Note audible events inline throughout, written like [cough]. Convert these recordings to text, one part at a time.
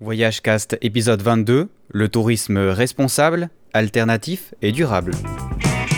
Voyage Cast épisode 22, le tourisme responsable, alternatif et durable.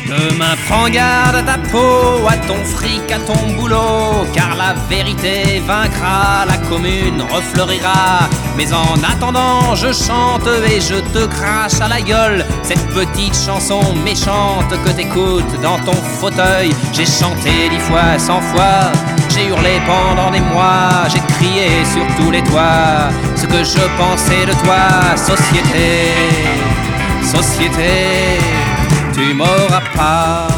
Demain, prends garde à ta peau, à ton fric, à ton boulot, car la vérité vaincra, la commune refleurira. Mais en attendant, je chante et je te crache à la gueule cette petite chanson méchante que t'écoutes dans ton fauteuil. J'ai chanté dix fois, cent fois, j'ai hurlé pendant des mois, j'ai crié sur tous les toits ce que je pensais de toi, société, société tu m'auras pas.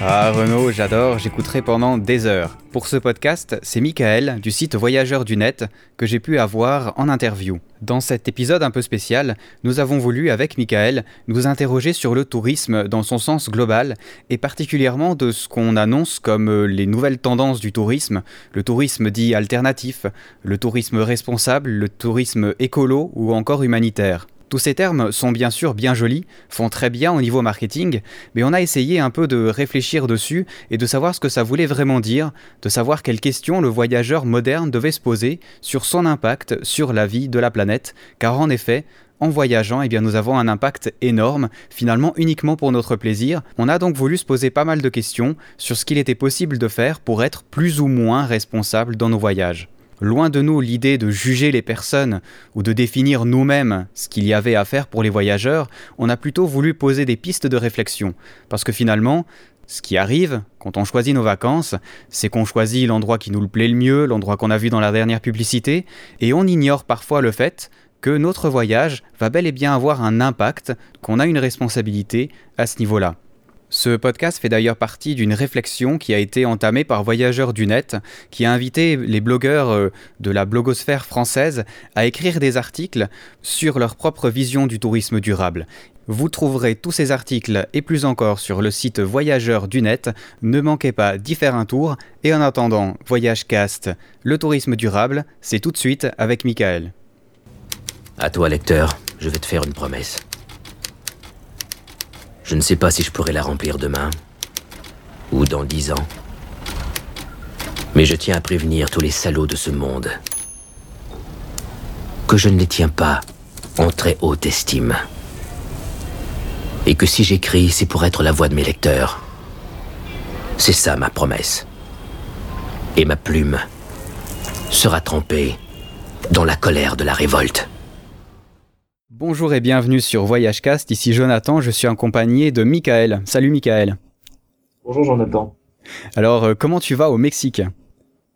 Ah Renaud, j'adore, j'écouterai pendant des heures. Pour ce podcast, c'est Michael du site Voyageurs du Net que j'ai pu avoir en interview. Dans cet épisode un peu spécial, nous avons voulu avec Michael nous interroger sur le tourisme dans son sens global et particulièrement de ce qu'on annonce comme les nouvelles tendances du tourisme, le tourisme dit alternatif, le tourisme responsable, le tourisme écolo ou encore humanitaire. Tous ces termes sont bien sûr bien jolis, font très bien au niveau marketing, mais on a essayé un peu de réfléchir dessus et de savoir ce que ça voulait vraiment dire, de savoir quelles questions le voyageur moderne devait se poser sur son impact sur la vie de la planète, car en effet, en voyageant, eh bien, nous avons un impact énorme, finalement uniquement pour notre plaisir. On a donc voulu se poser pas mal de questions sur ce qu'il était possible de faire pour être plus ou moins responsable dans nos voyages. Loin de nous l'idée de juger les personnes ou de définir nous-mêmes ce qu'il y avait à faire pour les voyageurs, on a plutôt voulu poser des pistes de réflexion. Parce que finalement, ce qui arrive quand on choisit nos vacances, c'est qu'on choisit l'endroit qui nous le plaît le mieux, l'endroit qu'on a vu dans la dernière publicité, et on ignore parfois le fait que notre voyage va bel et bien avoir un impact, qu'on a une responsabilité à ce niveau-là. Ce podcast fait d'ailleurs partie d'une réflexion qui a été entamée par Voyageurs du Net, qui a invité les blogueurs euh, de la blogosphère française à écrire des articles sur leur propre vision du tourisme durable. Vous trouverez tous ces articles et plus encore sur le site Voyageurs du Net. Ne manquez pas d'y faire un tour. Et en attendant, Voyage Cast, le tourisme durable, c'est tout de suite avec Michael. À toi, lecteur, je vais te faire une promesse. Je ne sais pas si je pourrai la remplir demain ou dans dix ans. Mais je tiens à prévenir tous les salauds de ce monde que je ne les tiens pas en très haute estime. Et que si j'écris, c'est pour être la voix de mes lecteurs. C'est ça ma promesse. Et ma plume sera trempée dans la colère de la révolte. Bonjour et bienvenue sur Voyage Cast. Ici Jonathan, je suis accompagné de Michael. Salut Michael. Bonjour Jonathan. Alors, euh, comment tu vas au Mexique?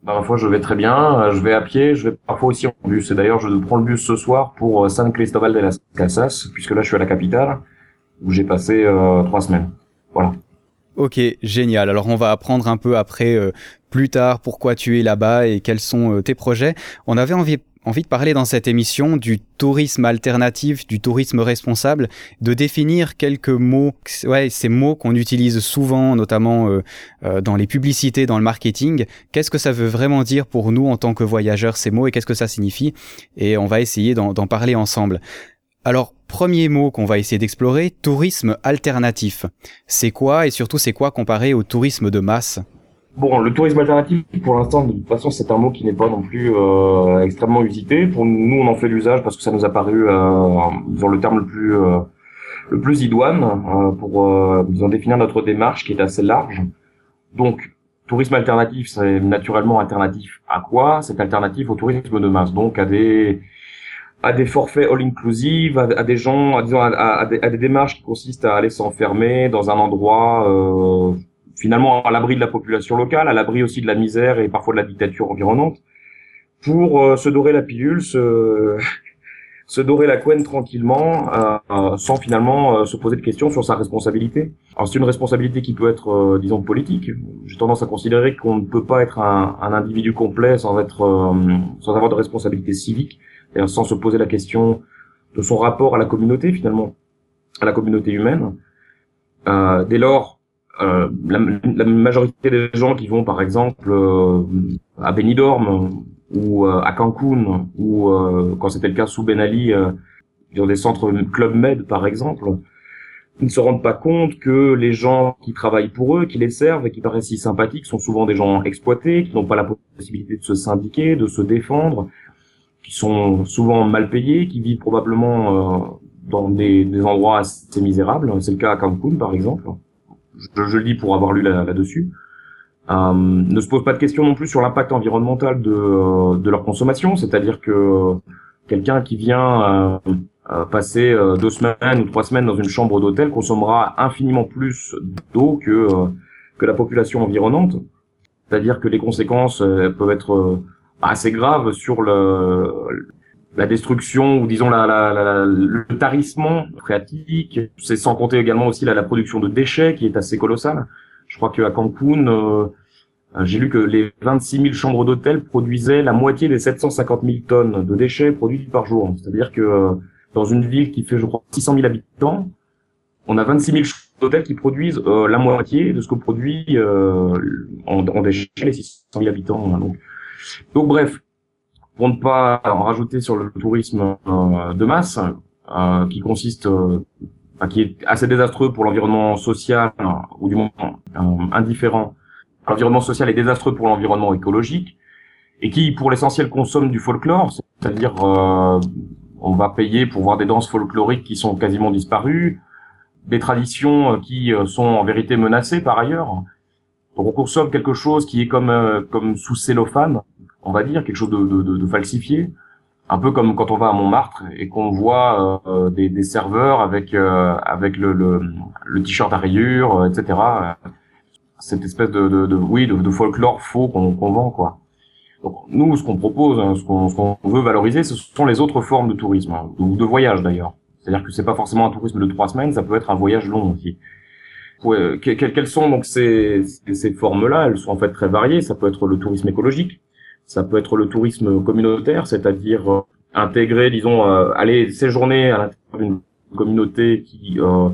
Bah, Ma foi, je vais très bien. Euh, je vais à pied, je vais parfois aussi en bus. Et d'ailleurs, je prends le bus ce soir pour euh, San Cristobal de las Casas, puisque là, je suis à la capitale, où j'ai passé trois semaines. Voilà. Ok, génial. Alors on va apprendre un peu après, plus tard, pourquoi tu es là-bas et quels sont tes projets. On avait envie envie de parler dans cette émission du tourisme alternatif, du tourisme responsable, de définir quelques mots, ouais, ces mots qu'on utilise souvent, notamment euh, euh, dans les publicités, dans le marketing. Qu'est-ce que ça veut vraiment dire pour nous en tant que voyageurs, ces mots, et qu'est-ce que ça signifie? Et on va essayer d'en parler ensemble. Alors, premier mot qu'on va essayer d'explorer, tourisme alternatif. C'est quoi et surtout c'est quoi comparé au tourisme de masse? Bon, le tourisme alternatif, pour l'instant, de toute façon, c'est un mot qui n'est pas non plus euh, extrêmement usité. Pour nous, on en fait l'usage parce que ça nous a paru, euh, disons, le terme le plus euh, le plus idoine euh, pour, euh, disons, définir notre démarche qui est assez large. Donc, tourisme alternatif, c'est naturellement alternatif à quoi? C'est alternatif au tourisme de masse, donc à des à des forfaits all-inclusive, à, des gens, disons, à, des, à, des, démarches qui consistent à aller s'enfermer dans un endroit euh, finalement à l'abri de la population locale, à l'abri aussi de la misère et parfois de la dictature environnante, pour euh, se dorer la pilule, se, [laughs] se dorer la couenne tranquillement, euh, euh, sans finalement se poser de questions sur sa responsabilité. Alors c'est une responsabilité qui peut être, disons, politique. J'ai tendance à considérer qu'on ne peut pas être un, un individu complet sans être, sans avoir de responsabilité civique, sans se poser la question de son rapport à la communauté finalement, à la communauté humaine. dès lors, euh, la, la, majorité des gens qui vont par exemple euh, à Benidorm ou euh, à Cancun ou quand c'était le cas sous Ben Ali dans des centres Club Med par exemple ils ne se rendent pas compte que les gens qui travaillent pour eux, qui les servent et qui paraissent si sympathiques sont souvent des gens exploités, qui n'ont pas la possibilité de se syndiquer, de se défendre, qui sont souvent mal payés, qui vivent probablement dans des, des, endroits assez misérables. C'est le cas à Cancun, par exemple. Je, je le dis pour avoir lu là-dessus. Là ne se pose pas de questions non plus sur l'impact environnemental de, de leur consommation, c'est-à-dire que quelqu'un qui vient euh, passer euh, deux semaines ou trois semaines dans une chambre d'hôtel consommera infiniment plus d'eau que euh, que la population environnante. C'est-à-dire que les conséquences peuvent être assez graves sur le la destruction ou disons la, la, la, le tarissement phréatique. C'est sans compter également aussi la, production de déchets qui est assez colossale. Je crois qu'à Cancun, j'ai lu que les 26 000 chambres d'hôtel produisaient la moitié des 750 000 tonnes de déchets produits par jour. C'est-à-dire que dans une ville qui fait, je crois, 600 000 habitants, on a 26 000 hôtels qui produisent euh, la moitié de ce que produit euh, en, en déchets les 600 000 habitants. Hein, donc. donc bref, pour ne pas en rajouter sur le tourisme euh, de masse, euh, qui consiste, euh, qui est assez désastreux pour l'environnement social, ou du moins indifférent. L'environnement social est désastreux pour l'environnement écologique, et qui, pour l'essentiel, consomme du folklore, c'est-à-dire on va payer pour voir des danses folkloriques qui sont quasiment disparues, des traditions euh, qui euh, sont en vérité menacées par ailleurs. Donc on consomme quelque chose qui est comme euh, comme sous cellophane, on va dire quelque chose de, de, de, falsifié, un peu comme quand on va à Montmartre et qu'on voit des, des, serveurs avec avec le, le, le t-shirt à rayures, etc. Cette espèce de, de, oui de, folklore faux qu'on vend quoi. Donc nous, ce qu'on propose, hein, ce qu'on veut valoriser, ce sont les autres formes de tourisme, hein, ou de voyage d'ailleurs. C'est-à-dire que c'est pas forcément un tourisme de trois semaines, ça peut être un voyage long aussi. Ouais, quelles sont donc ces, ces formes-là? Elles sont en fait très variées. Ça peut être le tourisme écologique, ça peut être le tourisme communautaire, c'est-à-dire euh, intégrer, disons, euh, aller séjourner à l'intérieur d'une communauté qui, euh,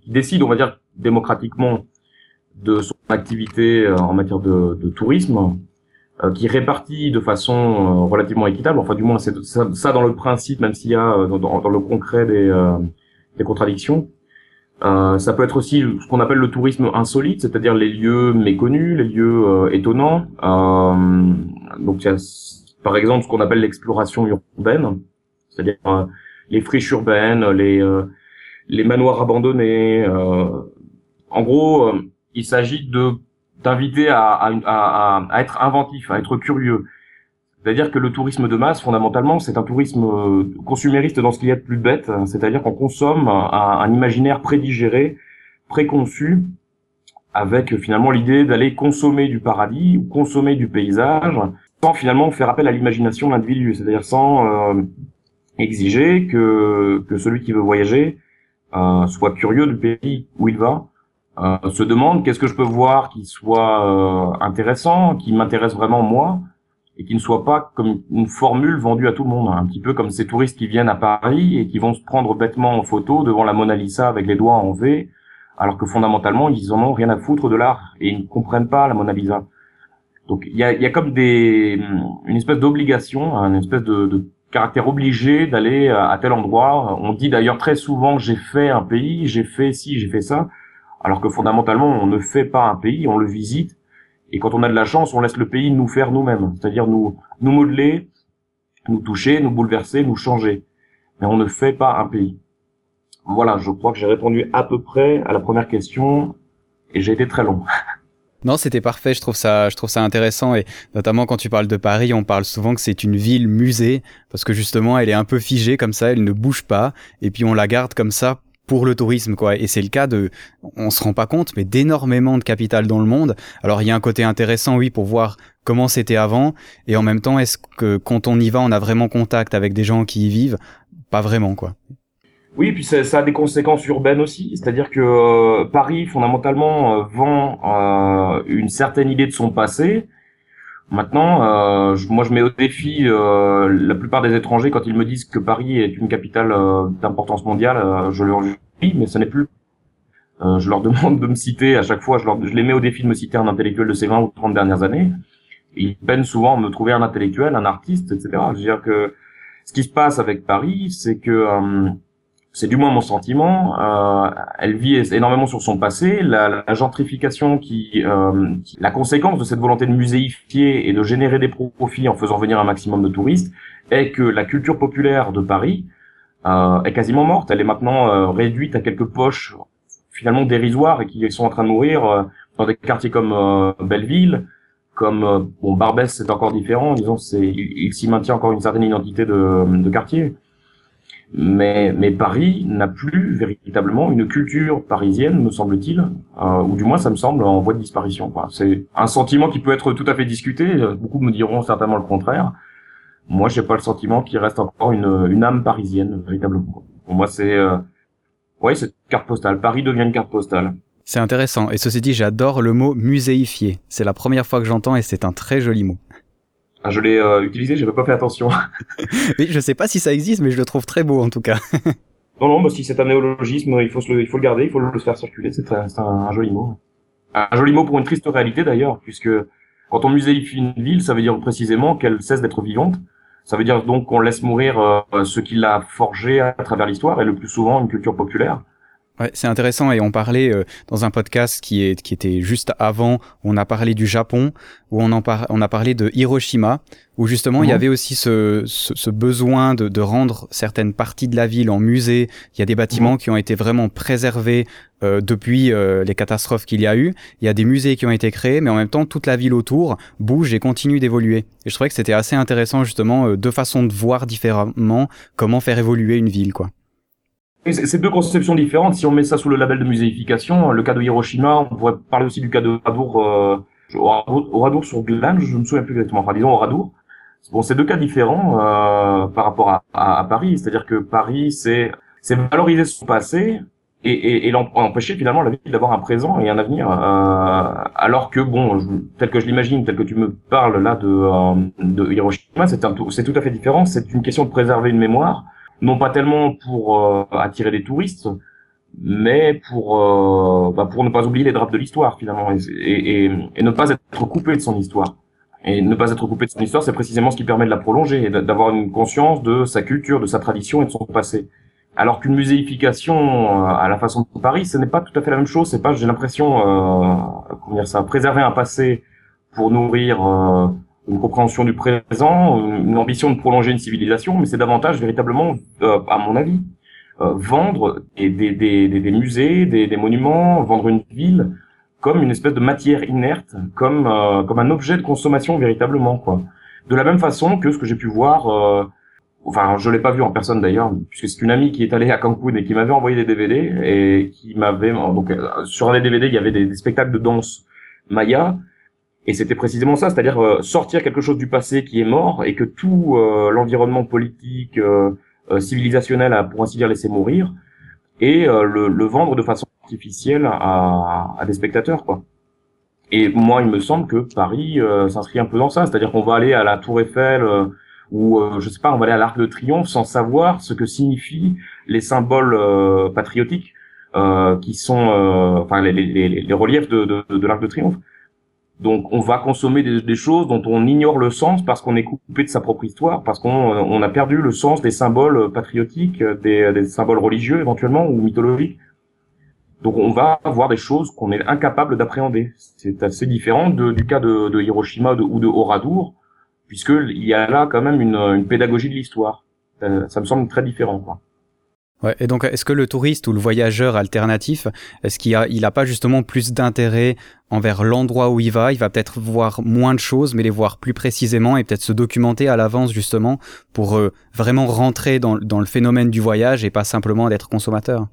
qui, décide, on va dire, démocratiquement de son activité en matière de, de tourisme qui est réparti de façon relativement équitable. Enfin, du moins, c'est ça, ça, dans le principe, même s'il y a dans, dans, le concret des, des contradictions. Euh, ça peut être aussi ce qu'on appelle le tourisme insolite, c'est-à-dire les lieux méconnus, les lieux étonnants. Euh, donc, y a, par exemple, ce qu'on appelle l'exploration urbaine, c'est-à-dire les friches urbaines, les les manoirs abandonnés. en gros, il s'agit de d'inviter à, à, à, à, être inventif, à être curieux. C'est-à-dire que le tourisme de masse, fondamentalement, c'est un tourisme euh, consumériste dans ce qu'il y a de plus bête, c'est-à-dire qu'on consomme un, un, imaginaire prédigéré, préconçu, avec finalement l'idée d'aller consommer du paradis ou consommer du paysage, sans finalement faire appel à l'imagination de l'individu, c'est-à-dire sans euh, exiger que, que celui qui veut voyager euh, soit curieux du pays où il va, euh, se demande qu'est-ce que je peux voir qui soit euh, intéressant, qui m'intéresse vraiment moi, et qui ne soit pas comme une formule vendue à tout le monde, un petit peu comme ces touristes qui viennent à Paris et qui vont se prendre bêtement en photo devant la Mona Lisa avec les doigts en V, alors que fondamentalement ils en ont rien à foutre de l'art et ils ne comprennent pas la Mona Lisa. Donc il y a, y a, comme des une espèce d'obligation, une espèce de, de caractère obligé d'aller à tel endroit. On dit d'ailleurs très souvent j'ai fait un pays, j'ai fait ci, j'ai fait ça alors que fondamentalement, on ne fait pas un pays, on le visite. Et quand on a de la chance, on laisse le pays nous faire nous-mêmes, c'est-à-dire nous nous modeler, nous toucher, nous bouleverser, nous changer. Mais on ne fait pas un pays. Voilà, je crois que j'ai répondu à peu près à la première question et j'ai été très long. [laughs] Non, c'était parfait. Je trouve ça, je trouve ça intéressant et notamment quand tu parles de Paris, on parle souvent que c'est une ville musée parce que justement, elle est un peu figée comme ça, elle ne bouge pas et puis on la garde comme ça pour le tourisme quoi. Et c'est le cas de on se rend pas compte mais d'énormément de capital dans le monde. Alors il y a un côté intéressant oui pour voir comment c'était avant. Et en même temps est-ce que quand on y va on a vraiment contact avec des gens qui y vivent? Pas vraiment quoi. Oui, puis ça, ça a des conséquences urbaines aussi, c'est-à-dire que euh, Paris fondamentalement euh, vend euh, une certaine idée de son passé, Maintenant, euh, moi, je mets au défi euh, la plupart des étrangers quand ils me disent que Paris est une capitale euh, d'importance mondiale. Euh, je leur dis, mais ce n'est plus. Euh, je leur [laughs] demande de me citer à chaque fois. Je, leur, je les mets au défi de me citer un intellectuel de ces 20 ou 30 dernières années. ils peinent souvent à me trouver un intellectuel, un artiste, etc. Je veux dire que ce qui se passe avec Paris, c'est que c'est du moins mon sentiment. Euh, elle vit énormément sur son passé. La, la gentrification, qui, euh, la conséquence de cette volonté de muséifier et de générer des profits en faisant venir un maximum de touristes, est que la culture populaire de Paris euh, est quasiment morte. Elle est maintenant euh, réduite à quelques poches finalement dérisoires et qui sont en train de mourir euh, dans des quartiers comme Belleville, comme bon Barbès, c'est encore différent. Disons, c'est il, il s'y maintient encore une certaine identité de, de quartier mais, mais Paris n'a plus véritablement une culture parisienne, me semble-t-il, euh, ou du moins ça me semble en voie de disparition. C'est un sentiment qui peut être tout à fait discuté. Beaucoup me diront certainement le contraire. Moi, j'ai pas le sentiment qu'il reste encore une, une âme parisienne véritablement. Pour moi, c'est euh, ouais, c'est carte postale. Paris devient une carte postale. C'est intéressant. Et ceci dit, j'adore le mot muséifié. C'est la première fois que j'entends et c'est un très joli mot. Ah, je l'ai euh, utilisé, j'avais pas fait attention. [laughs] oui, je sais pas si ça existe, mais je le trouve très beau en tout cas. [laughs] non, non, bah, si c'est un néologisme, il faut, le, il faut le garder, il faut le faire circuler, c'est un, un, joli mot. Un joli mot pour une triste réalité d'ailleurs, puisque quand on muséifie une ville, ça veut dire précisément qu'elle cesse d'être vivante. Ça veut dire donc qu'on laisse mourir euh, ce qui l'a forgé à travers l'histoire, et le plus souvent une culture populaire. Ouais, c'est intéressant et on parlait euh, dans un podcast qui est qui était juste avant, on a parlé du Japon, où on en par, on a parlé de Hiroshima, où justement il y mhm. avait aussi ce, ce, ce besoin de, de, rendre certaines parties de la ville en musée. Il y a des bâtiments mhm. qui ont été vraiment préservés euh, depuis euh, les catastrophes qu'il y a eu. Il y a des musées qui ont été créés, mais en même temps toute la ville autour bouge et continue d'évoluer. Et je trouvais que c'était assez intéressant justement deux façons de voir différemment comment faire évoluer une ville, quoi. C'est deux conceptions différentes. Si on met ça sous le label de muséification, le cas de Hiroshima, on pourrait parler aussi du cas de Oradour, euh, Oradour sur Glane, je ne me souviens plus exactement. Enfin, disons Oradour. Bon, c'est deux cas différents euh, par rapport à, Paris. C'est-à-dire que Paris, c'est c'est valoriser son passé et, et, et empêcher finalement la ville d'avoir un présent et un avenir. Euh, alors que bon, tel que je l'imagine, tel que tu me parles là de, euh, de Hiroshima, c'est tout à fait différent. C'est une question de préserver une mémoire non pas tellement pour euh, attirer des touristes, mais pour euh, bah pour ne pas oublier les drapes de l'histoire finalement et, et, et, ne pas être coupé de son histoire. Et ne pas être coupé de son histoire, c'est précisément ce qui permet de la prolonger et d'avoir une conscience de sa culture, de sa tradition et de son passé. Alors qu'une muséification euh, à la façon de Paris, ce n'est pas tout à fait la même chose. C'est pas, j'ai l'impression, euh, comment dire ça, préserver un passé pour nourrir euh, une compréhension du présent, une ambition de prolonger une civilisation, mais c'est davantage véritablement, euh, à mon avis, euh, vendre des, des, des, des, musées, des, des monuments, vendre une ville comme une espèce de matière inerte, comme euh, comme un objet de consommation véritablement quoi. De la même façon que ce que j'ai pu voir, enfin je l'ai pas vu en personne d'ailleurs, puisque c'est une amie qui est allée à Cancun et qui m'avait envoyé des DVD et qui m'avait donc sur les DVD il y avait des, des spectacles de danse maya et c'était précisément ça, c'est-à-dire euh, sortir quelque chose du passé qui est mort et que tout euh, l'environnement politique, euh, civilisationnel a pour ainsi dire laissé mourir, et le, le, vendre de façon artificielle à, à, des spectateurs, quoi. Et moi, il me semble que Paris s'inscrit un peu dans ça, c'est-à-dire qu'on va aller à la Tour Eiffel ou je sais pas, on va aller à l'Arc de Triomphe sans savoir ce que signifient les symboles patriotiques qui sont, enfin les, les, les, reliefs de, de, de l'Arc de Triomphe. Donc on va consommer des, choses dont on ignore le sens parce qu'on est coupé de sa propre histoire, parce qu'on on a perdu le sens des symboles patriotiques, des, des, symboles religieux éventuellement ou mythologiques. Donc on va voir des choses qu'on est incapable d'appréhender. C'est assez différent du cas de, Hiroshima ou de Oradour, puisqu'il y a là quand même une, pédagogie de l'histoire. Ça, me semble très différent. Ouais, et donc, est-ce que le touriste ou le voyageur alternatif, est-ce qu'il a, il a pas justement plus d'intérêt envers l'endroit où il va? Il va peut-être voir moins de choses, mais les voir plus précisément et peut-être se documenter à l'avance justement pour euh, vraiment rentrer dans, le phénomène du voyage et pas simplement d'être consommateur?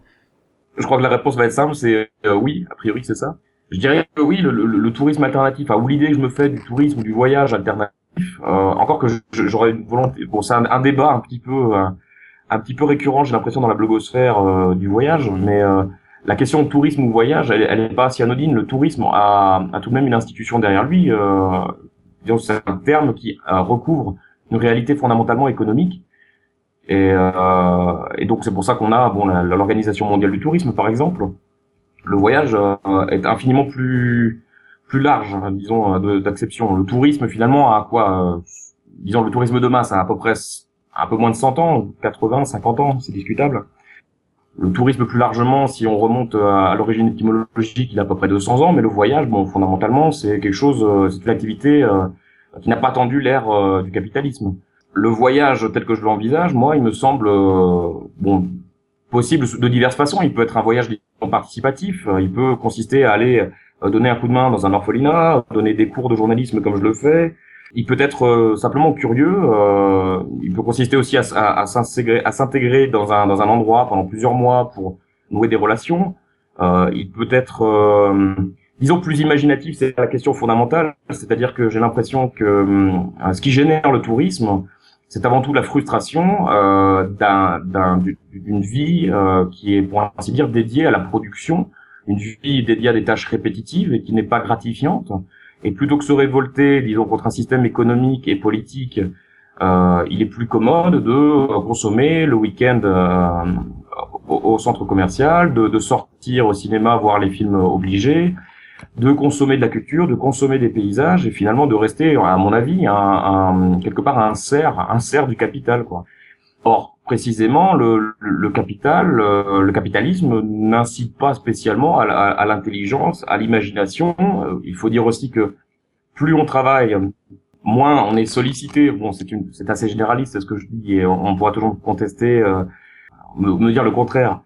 Je crois que la réponse va être simple, c'est euh, oui, a priori c'est ça. Je dirais que oui, le, tourisme alternatif, ou l'idée que je me fais du tourisme ou du voyage alternatif, euh, encore que j'aurais une volonté, bon c'est un, un, débat un petit peu un petit peu récurrent, j'ai l'impression, dans la blogosphère euh, du voyage, mais euh, la question tourisme ou voyage, elle, n'est pas si anodine. Le tourisme a, a, tout de même une institution derrière lui. Euh, c'est un terme qui euh, recouvre une réalité fondamentalement économique. Et, euh, et donc c'est pour ça qu'on a bon l'organisation mondiale du tourisme, par exemple. Le voyage est infiniment plus plus large, disons, d'acception. Le tourisme finalement a quoi Disons le tourisme de masse a à peu près un peu moins de 100 ans, 80, 50 ans, c'est discutable. Le tourisme plus largement, si on remonte à, l'origine étymologique, il a à peu près 200 ans, mais le voyage, bon, fondamentalement, c'est quelque chose, c'est une activité qui n'a pas attendu l'ère du capitalisme. Le voyage tel que je l'envisage, moi, il me semble bon possible de diverses façons. Il peut être un voyage participatif, il peut consister à aller donner un coup de main dans un orphelinat, donner des cours de journalisme comme je le fais, il peut être euh, simplement curieux. Euh, il peut consister aussi à, à, à s'intégrer dans un, dans un endroit pendant plusieurs mois pour nouer des relations. Euh, il peut être, euh, disons, plus imaginatif. C'est la question fondamentale. C'est-à-dire que j'ai l'impression que euh, ce qui génère le tourisme, c'est avant tout la frustration d'un, d'une vie qui est, pour ainsi dire, dédiée à la production, une vie dédiée à des tâches répétitives et qui n'est pas gratifiante. Et plutôt que se révolter, disons, contre un système économique et politique, euh, il est plus commode de euh, consommer le week-end euh, au, centre commercial, de, de, sortir au cinéma voir les films obligés, de consommer de la culture, de consommer des paysages et finalement de rester, à mon avis, un, un, quelque part un cerf, un cerf du capital, quoi. Or, précisément, le, le capital, le, capitalisme n'incite pas spécialement à, l'intelligence, à l'imagination. Euh, il faut dire aussi que plus on travaille, moins on est sollicité. Bon, c'est assez généraliste ce que je dis et on, pourra toujours contester, euh, me, dire le contraire.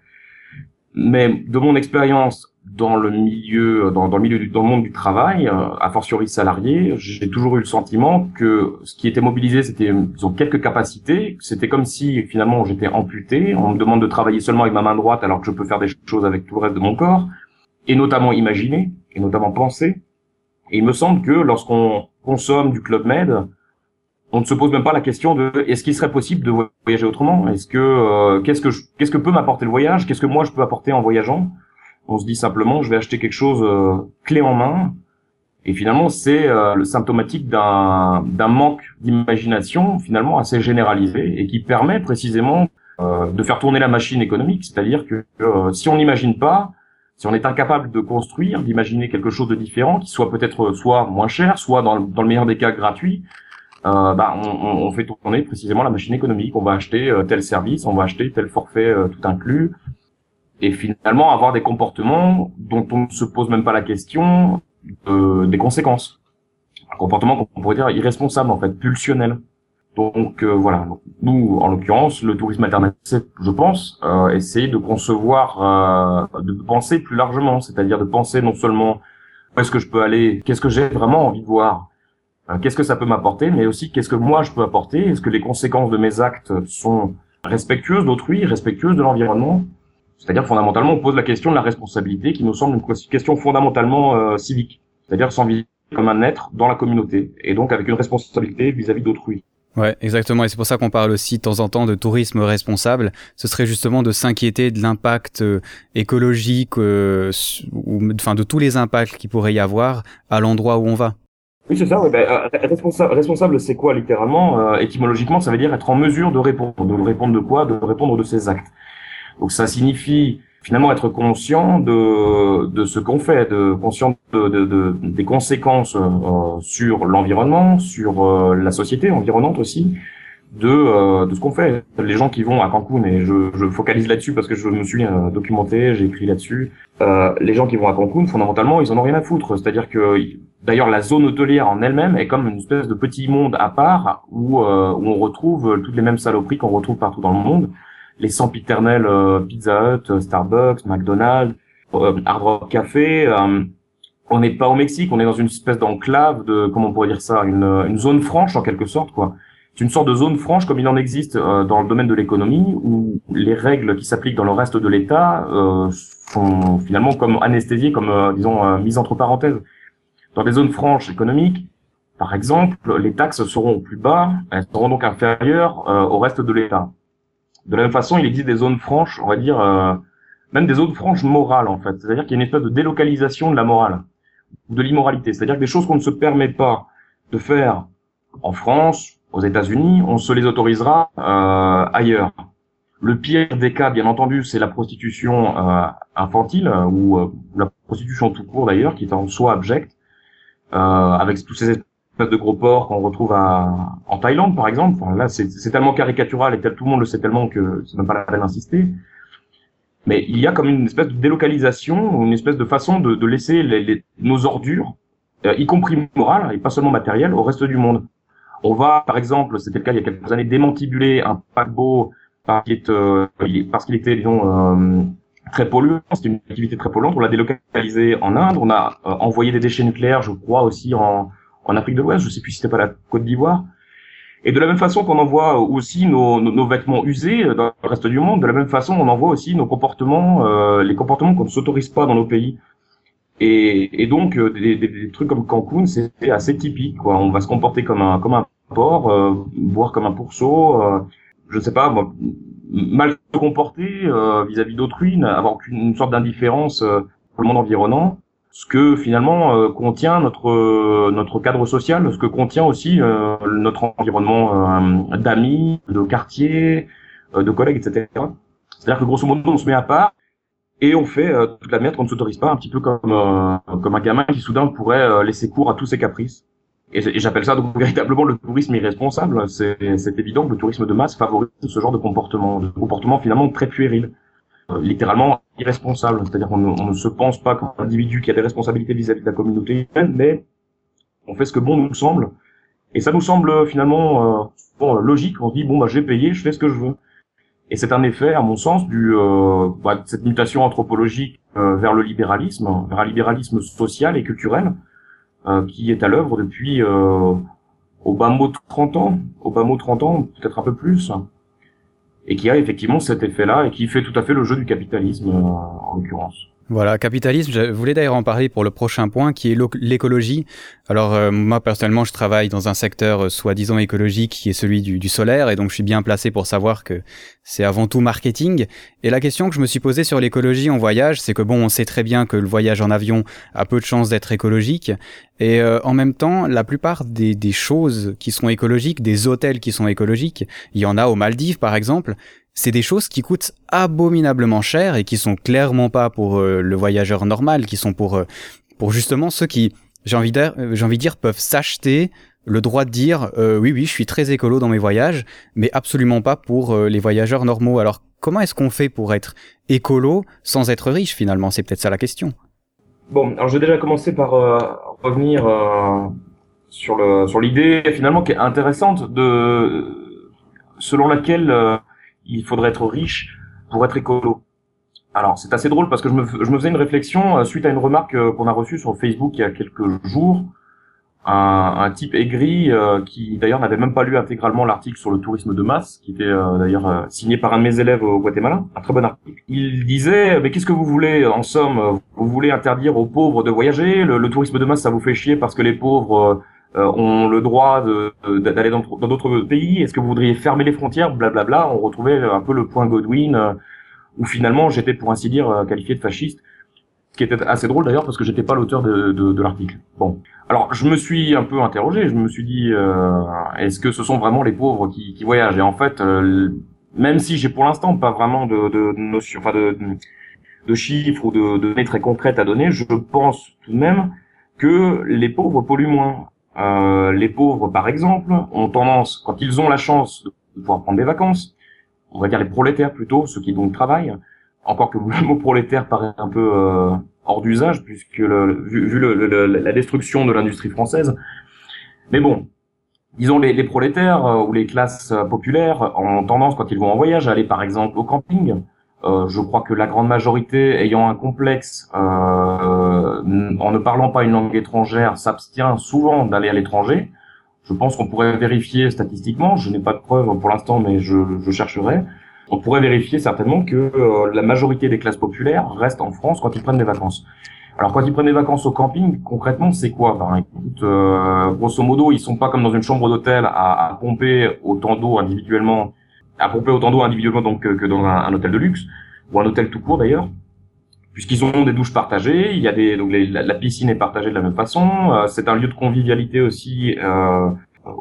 Mais de mon expérience, dans le milieu, dans, le milieu du, dans le monde du travail, euh, a fortiori salarié, j'ai toujours eu le sentiment que ce qui était mobilisé, c'était disons quelques capacités. C'était comme si finalement j'étais amputé. On me demande de travailler seulement avec ma main droite alors que je peux faire des choses avec tout le reste de mon corps, et notamment imaginer, et notamment penser. Et il me semble que lorsqu'on consomme du club med, on ne se pose même pas la question de est-ce qu'il serait possible de voyager autrement? Est-ce que euh, qu'est-ce que qu'est-ce que peut m'apporter le voyage? Qu'est-ce que moi je peux apporter en voyageant? On se dit simplement, je vais acheter quelque chose euh, clé en main. Et finalement, c'est euh, le symptomatique d'un manque d'imagination finalement assez généralisé et qui permet précisément euh, de faire tourner la machine économique. C'est-à-dire que si on n'imagine pas, si on est incapable de construire, d'imaginer quelque chose de différent, qui soit peut-être soit moins cher, soit dans, dans le meilleur des cas gratuit, euh, bah, on, on, fait tourner précisément la machine économique. On va acheter tel service, on va acheter tel forfait tout inclus, et finalement avoir des comportements dont on ne se pose même pas la question euh, des conséquences. Un comportement qu'on pourrait dire irresponsable en fait, pulsionnel. Donc euh, voilà, nous en l'occurrence, le tourisme alternatif, je pense, euh, essayer de concevoir, euh, de penser plus largement, c'est-à-dire de penser non seulement où est-ce que je peux aller, qu'est-ce que j'ai vraiment envie de voir, euh, qu'est-ce que ça peut m'apporter, mais aussi qu'est-ce que moi je peux apporter, est-ce que les conséquences de mes actes sont respectueuses d'autrui, respectueuses de l'environnement, c'est-à-dire fondamentalement, on pose la question de la responsabilité, qui nous semble une question fondamentalement euh, civique. C'est-à-dire s'en vivre comme un être dans la communauté, et donc avec une responsabilité vis-à-vis d'autrui. Ouais, exactement. Et c'est pour ça qu'on parle aussi de temps en temps de tourisme responsable. Ce serait justement de s'inquiéter de l'impact euh, écologique, euh, ou enfin de tous les impacts qu'il pourrait y avoir à l'endroit où on va. Oui, c'est ça. Ben, responsable, responsable c'est quoi littéralement? Étymologiquement, ça veut dire être en mesure de répondre. De répondre de quoi? De répondre de ses actes. Donc ça signifie finalement être conscient de, de ce qu'on fait, de conscient de, de, des conséquences euh, sur l'environnement, sur euh, la société environnante aussi, de, euh, de ce qu'on fait. Les gens qui vont à Cancun, et je, je focalise là-dessus parce que je me suis documenté, j'ai écrit là-dessus, les gens qui vont à Cancun, fondamentalement, ils en ont rien à foutre. C'est-à-dire que d'ailleurs la zone hôtelière en elle-même est comme une espèce de petit monde à part où, où on retrouve toutes les mêmes saloperies qu'on retrouve partout dans le monde les sempiternels euh, Pizza Hut, euh, Starbucks, McDonald's, euh, Hard Rock Café. on n'est pas au Mexique, on est dans une espèce d'enclave de, comment on pourrait dire ça, une, une zone franche en quelque sorte, quoi. C'est une sorte de zone franche comme il en existe dans le domaine de l'économie, où les règles qui s'appliquent dans le reste de l'État sont finalement comme anesthésiées, comme disons mises entre parenthèses. Dans des zones franches économiques, par exemple, les taxes seront au plus bas, elles seront donc inférieures au reste de l'État. De la même façon, il existe des zones franches, on va dire, euh, même des zones franches morales en fait. C'est-à-dire qu'il y a une espèce de délocalisation de la morale, de l'immoralité. C'est-à-dire que des choses qu'on ne se permet pas de faire en France, aux États-Unis, on se les autorisera euh, ailleurs. Le pire des cas, bien entendu, c'est la prostitution euh, infantile ou la prostitution tout court d'ailleurs, qui est en soi abjecte, avec tous ces de gros porcs qu'on retrouve à, en Thaïlande, par exemple. Enfin, là, c'est tellement caricatural et tout le monde le sait tellement que c'est même pas la peine d'insister. Mais il y a comme une espèce de délocalisation, une espèce de façon de, de laisser les, nos ordures, euh, y compris morales et pas seulement matérielles, au reste du monde. On va, par exemple, c'était le cas il y a quelques années, démantibuler un paquebot parce qu'il euh, qu'il était, disons, euh, très polluant. C'était une activité très polluante. On l'a délocalisé en Inde. On a euh, envoyé des déchets nucléaires, je crois, aussi en, en Afrique de l'Ouest. Je sais plus si c'était pas la Côte d'Ivoire. Et de la même façon qu'on envoie aussi nos, nos, vêtements usés dans le reste du monde, de la même façon on envoie aussi nos comportements, euh, les comportements qu'on ne s'autorise pas dans nos pays. Et, et donc euh, des, des, des, trucs comme Cancun, c'est assez typique. Quoi. On va se comporter comme un comme un porc, euh, boire comme un pourceau. Euh, je sais pas, mal se comporter euh, vis-à-vis d'autrui, avoir une sorte d'indifférence pour le monde environnant ce que finalement euh, contient notre euh, notre cadre social, ce que contient aussi euh, notre environnement d'amis, de quartier, de collègues, etc. C'est-à-dire que grosso modo, on se met à part et on fait toute la merde qu'on ne s'autorise pas, un petit peu comme comme un gamin qui soudain pourrait laisser cours à tous ses caprices. Et, j'appelle ça donc [laughs] véritablement le tourisme irresponsable. C'est évident que le tourisme de masse favorise ce genre de comportement, de comportement finalement très puéril. Euh, littéralement irresponsable. C'est-à-dire qu'on ne, se pense pas comme un individu qui a des responsabilités vis-à-vis de la communauté humaine, mais on fait ce que bon nous semble. Et ça nous semble finalement euh, bon, logique. On se dit bon bah j'ai payé, je fais ce que je veux. Et c'est un effet, à mon sens, du euh, bah, cette mutation anthropologique euh, vers le libéralisme, vers un libéralisme social et culturel qui est à l'œuvre depuis au bas mot 30 ans, au bas mot 30 ans, peut-être un peu plus et qui a effectivement cet effet-là et qui fait tout à fait le jeu du capitalisme euh, en l'occurrence. Voilà, capitalisme, je voulais d'ailleurs en parler pour le prochain point qui est l'écologie. Alors euh, moi personnellement je travaille dans un secteur euh, soi-disant écologique qui est celui du, solaire et donc je suis bien placé pour savoir que c'est avant tout marketing. Et la question que je me suis posée sur l'écologie en voyage, c'est que bon on sait très bien que le voyage en avion a peu de chances d'être écologique et euh, en même temps la plupart des, des choses qui sont écologiques, des hôtels qui sont écologiques, il y en a aux Maldives par exemple, c'est des choses qui coûtent abominablement cher et qui sont clairement pas pour euh, le voyageur normal, qui sont pour euh, pour justement ceux qui, j'ai envie de j'ai envie de dire, peuvent s'acheter le droit de dire euh, oui oui je suis très écolo dans mes voyages, mais absolument pas pour les voyageurs normaux. Alors comment est-ce qu'on fait pour être écolo sans être riche finalement? C'est peut-être ça la question. Bon, alors je vais déjà commencer par revenir sur le sur l'idée finalement qui est intéressante de selon laquelle il faudrait être riche pour être écolo. Alors, c'est assez drôle parce que je me, faisais une réflexion euh, suite à une remarque euh, qu'on a reçue sur Facebook il y a quelques jours. Un, type aigri euh, qui d'ailleurs n'avait même pas lu intégralement l'article sur le tourisme de masse, qui était d'ailleurs signé par un de mes élèves au Guatemala, un très bon article. Il disait, mais qu'est-ce que vous voulez En somme, vous voulez interdire aux pauvres de voyager? Le, le tourisme de masse, ça vous fait chier parce que les pauvres ont le droit d'aller dans d'autres pays Est-ce que vous voudriez fermer les frontières? Blablabla. On retrouvait un peu le point Godwin euh, où finalement j'étais pour ainsi dire euh, qualifié de fasciste, ce qui était assez drôle d'ailleurs parce que j'étais pas l'auteur de, de, de l'article. Bon, alors je me suis un peu interrogé, je me suis dit euh, est-ce que ce sont vraiment les pauvres qui, qui voyagent? Et en fait, même si j'ai pour l'instant pas vraiment de, de notion, enfin de, de chiffres ou de données très concrètes à donner, je pense tout de même que les pauvres polluent moins. Euh, les pauvres, par exemple, ont tendance, quand ils ont la chance de pouvoir prendre des vacances, on va dire les prolétaires plutôt, ceux qui donc travaillent, encore que le [laughs] mot prolétaire paraît un peu euh, hors d'usage, puisque le, vu, vu le, la destruction de l'industrie française. Mais bon, disons les, les prolétaires euh, ou les classes populaires ont tendance, quand ils vont en voyage, à aller par exemple au camping, euh, je crois que la grande majorité ayant un complexe euh, en ne parlant pas une langue étrangère s'abstient souvent d'aller à l'étranger. Je pense qu'on pourrait vérifier statistiquement, je n'ai pas de preuves pour l'instant mais je, je, chercherai. On pourrait vérifier certainement que euh, la majorité des classes populaires restent en France quand ils prennent des vacances. Alors quand ils prennent des vacances au camping, concrètement c'est quoi? Ben, écoute, euh, Grosso modo, ils sont pas comme dans une chambre d'hôtel à, à pomper autant d'eau individuellement à pomper autant d'eau individuellement donc que, dans un, hôtel de luxe ou un hôtel tout court d'ailleurs puisqu'ils ont des douches partagées, il y a des donc la, piscine est partagée de la même façon, euh, c'est un lieu de convivialité aussi euh,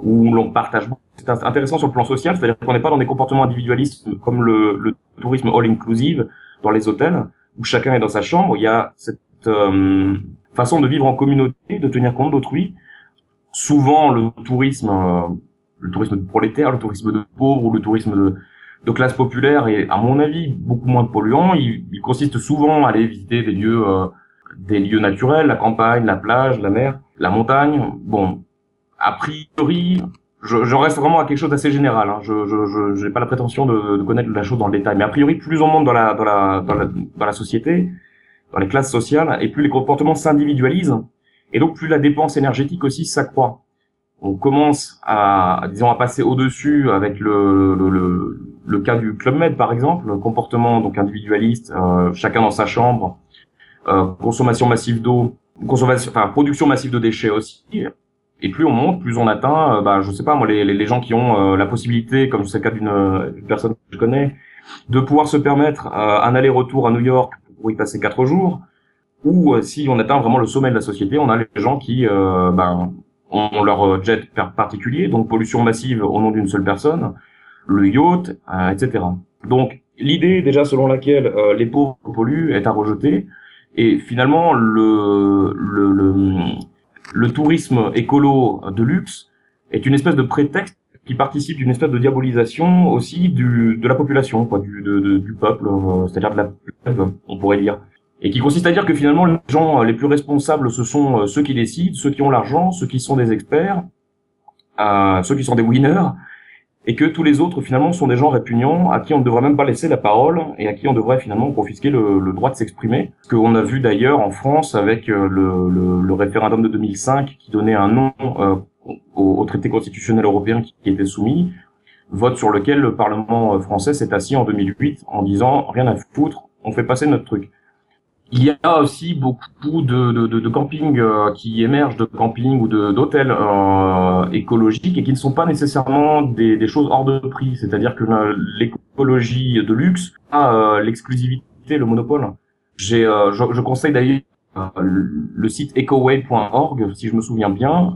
où l'on partage. C'est intéressant sur le plan social, c'est-à-dire qu'on n'est pas dans des comportements individualistes comme le, le, tourisme all inclusive dans les hôtels où chacun est dans sa chambre. Il y a cette euh, façon de vivre en communauté, de tenir compte d'autrui. Souvent, le tourisme euh, le tourisme de prolétaire, le tourisme de pauvre ou le tourisme de, classe populaire et à mon avis beaucoup moins polluant. Il, il consiste souvent à aller visiter des lieux, euh, des lieux naturels, la campagne, la plage, la mer, la montagne. Bon, a priori, je, je reste vraiment à quelque chose d'assez général. Hein. Je je j'ai pas la prétention de, de, connaître la chose dans le détail, mais a priori, plus on monte dans la dans la dans la, dans la société, dans les classes sociales, et plus les comportements s'individualisent, et donc plus la dépense énergétique aussi s'accroît on commence à, disons, à passer au-dessus avec le, le, le, cas du Club Med, par exemple, le comportement donc individualiste, euh, chacun dans sa chambre, euh, consommation massive d'eau, consommation, enfin production massive de déchets aussi. Et plus on monte, plus on atteint, euh, bah, je sais pas moi, les, les, gens qui ont la possibilité, comme c'est le cas d'une personne que je connais, de pouvoir se permettre un aller-retour à New York pour y passer quatre jours, ou si on atteint vraiment le sommet de la société, on a les gens qui, ben, ont leur euh, jet particulier, donc pollution massive au nom d'une seule personne, le yacht, euh, etc. Donc l'idée déjà selon laquelle euh, les pauvres polluent est à rejeter, et finalement le, le, le, le tourisme écolo de luxe est une espèce de prétexte qui participe d'une espèce de diabolisation aussi du, de la population, quoi, du, du peuple, c'est-à-dire de la on pourrait dire et qui consiste à dire que finalement les gens euh, les plus responsables ce sont euh, ceux qui décident, ceux qui ont l'argent, ceux qui sont des experts, euh, ceux qui sont des winners, et que tous les autres finalement sont des gens répugnants à qui on ne devrait même pas laisser la parole et à qui on devrait finalement confisquer le, le droit de s'exprimer. Ce qu'on a vu d'ailleurs en France avec euh, le, le, le, référendum de 2005 qui donnait un nom au, au, traité constitutionnel européen qui, qui était soumis, vote sur lequel le Parlement français s'est assis en 2008 en disant rien à foutre, on fait passer notre truc. Il y a aussi beaucoup de, de, de, de campings euh, qui émergent de campings ou d'hôtels euh, écologiques et qui ne sont pas nécessairement des, des choses hors de prix. C'est-à-dire que l'écologie de luxe a euh, l'exclusivité, le monopole. J'ai, euh, je, je, conseille d'ailleurs le site ecoway.org, si je me souviens bien.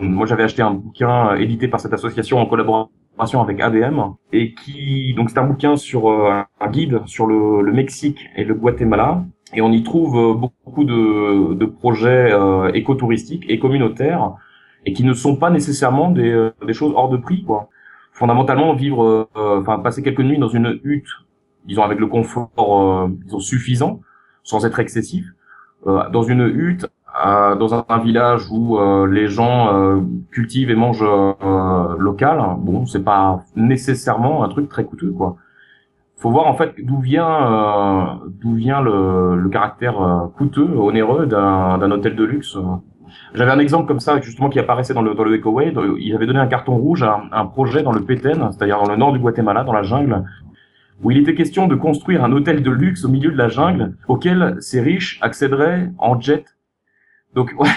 moi, j'avais acheté un bouquin édité par cette association en collaboration avec ADM et qui donc c'est un bouquin sur euh, un guide sur le, le, Mexique et le Guatemala et on y trouve euh, beaucoup de, de projets euh, écotouristiques et communautaires et qui ne sont pas nécessairement des, des choses hors de prix quoi. Fondamentalement vivre enfin passer quelques nuits dans une hutte disons avec le confort disons suffisant sans être excessif dans une hutte dans un, village où euh, les gens euh, cultivent et mangent euh, local, bon, c'est pas nécessairement un truc très coûteux, quoi. Faut voir en fait d'où vient d'où vient le, le caractère coûteux, onéreux d'un hôtel de luxe. J'avais un exemple comme ça justement qui apparaissait dans le dans le Ecoway. Ils avaient donné un carton rouge à un projet dans le Péten, c'est-à-dire dans le nord du Guatemala, dans la jungle, où il était question de construire un hôtel de luxe au milieu de la jungle auquel ces riches accéderaient en jet donc, ouais.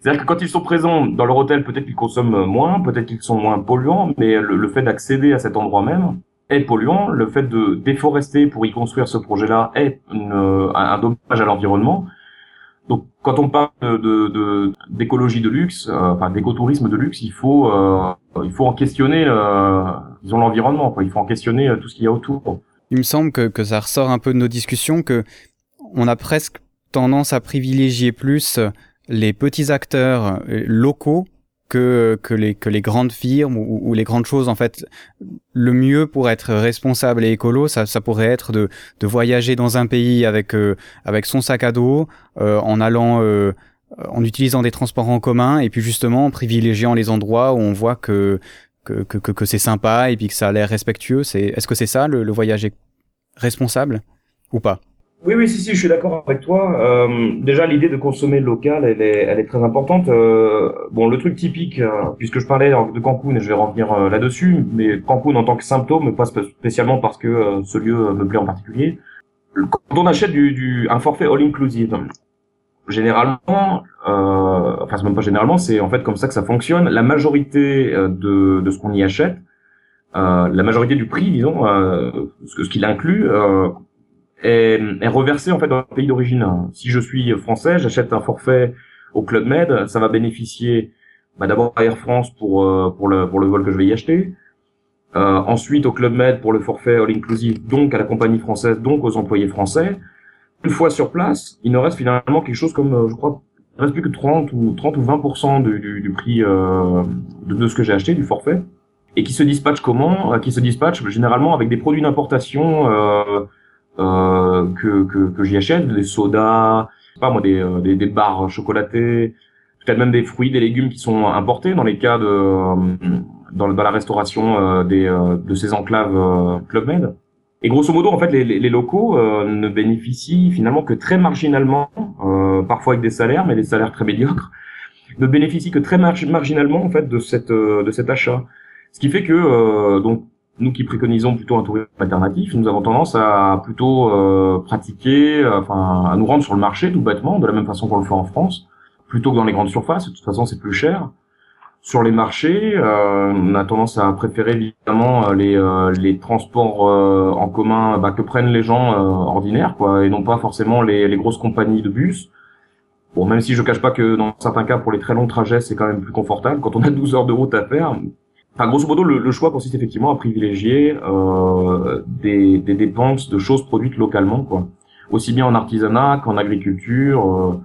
C'est-à-dire que quand ils sont présents dans leur hôtel, peut-être qu'ils consomment moins, peut-être qu'ils sont moins polluants, mais le, fait d'accéder à cet endroit même est polluant. Le fait de déforester pour y construire ce projet-là est un, dommage à l'environnement. Donc, quand on parle de d'écologie de, luxe, euh, enfin d'écotourisme de luxe, il faut euh, il faut en questionner, euh, disons l'environnement. Il faut en questionner euh, tout ce qu'il y a autour. Il me semble que, que ça ressort un peu de nos discussions que on a presque tendance à privilégier plus les petits acteurs euh, locaux que, que, les, que les grandes firmes ou, les grandes choses. En fait, le mieux pour être responsable et écolo, ça, ça pourrait être de, de voyager dans un pays avec, euh, avec son sac à dos, euh, en allant, en utilisant des transports en commun et puis justement en privilégiant les endroits où on voit que, que, que, que c'est sympa et puis que ça a l'air respectueux. C'est, est-ce que c'est ça le, le voyage responsable ou pas? Oui, oui, si, si, je suis d'accord avec toi. Euh, déjà, l'idée de consommer local, elle est, elle est très importante. Euh, bon, le truc typique, euh, puisque je parlais de Cancun et je vais revenir euh, là-dessus, mais Cancun en tant que symptôme, pas spécialement parce que euh, ce lieu me plaît en particulier. Quand on achète du, du un forfait all inclusive, généralement, enfin c'est même pas généralement, c'est en fait comme ça que ça fonctionne. La majorité de, de ce qu'on y achète, la majorité du prix, disons, ce, ce qu'il inclut est, est reversé en fait dans le pays d'origine. Si je suis français, j'achète un forfait au Club Med, ça va bénéficier bah, d'abord à Air France pour euh, pour le pour le vol que je vais y acheter. Euh, ensuite au Club Med pour le forfait all inclusive, donc à la compagnie française, donc aux employés français. Une fois sur place, il ne reste finalement quelque chose comme, euh, je crois, il reste plus que 30 ou 30 ou 20 du, du, du prix euh, de, de, ce que j'ai acheté, du forfait. et qui se dispatchent comment? Qui se dispatchent généralement avec des produits d'importation que, que, que j'y achète, des sodas, pas moi, des, des, des barres chocolatées, peut-être même des fruits, des légumes qui sont importés dans les cas de dans, dans la restauration des, de ces enclaves Club Med. Et grosso modo, en fait, les, les locaux euh, ne bénéficient finalement que très marginalement, euh, parfois avec des salaires, mais des salaires très médiocres, ne bénéficient que très marginalement en fait de cette euh, de cet achat. Ce qui fait que donc nous qui préconisons plutôt un tourisme alternatif, nous avons tendance à plutôt pratiquer, enfin à nous rendre sur le marché tout bêtement, de la même façon qu'on le fait en France, plutôt que dans les grandes surfaces. De toute façon, c'est plus cher sur les marchés, euh, on a tendance à préférer évidemment euh, les, euh, les transports en commun bah, que prennent les gens ordinaires, quoi, et non pas forcément les, les, grosses compagnies de bus. Bon, même si je cache pas que dans certains cas, pour les très longs trajets, c'est quand même plus confortable quand on a 12 heures de route à faire. Enfin, grosso modo, le, choix consiste effectivement à privilégier des, des, dépenses de choses produites localement, quoi, aussi bien en artisanat qu'en agriculture,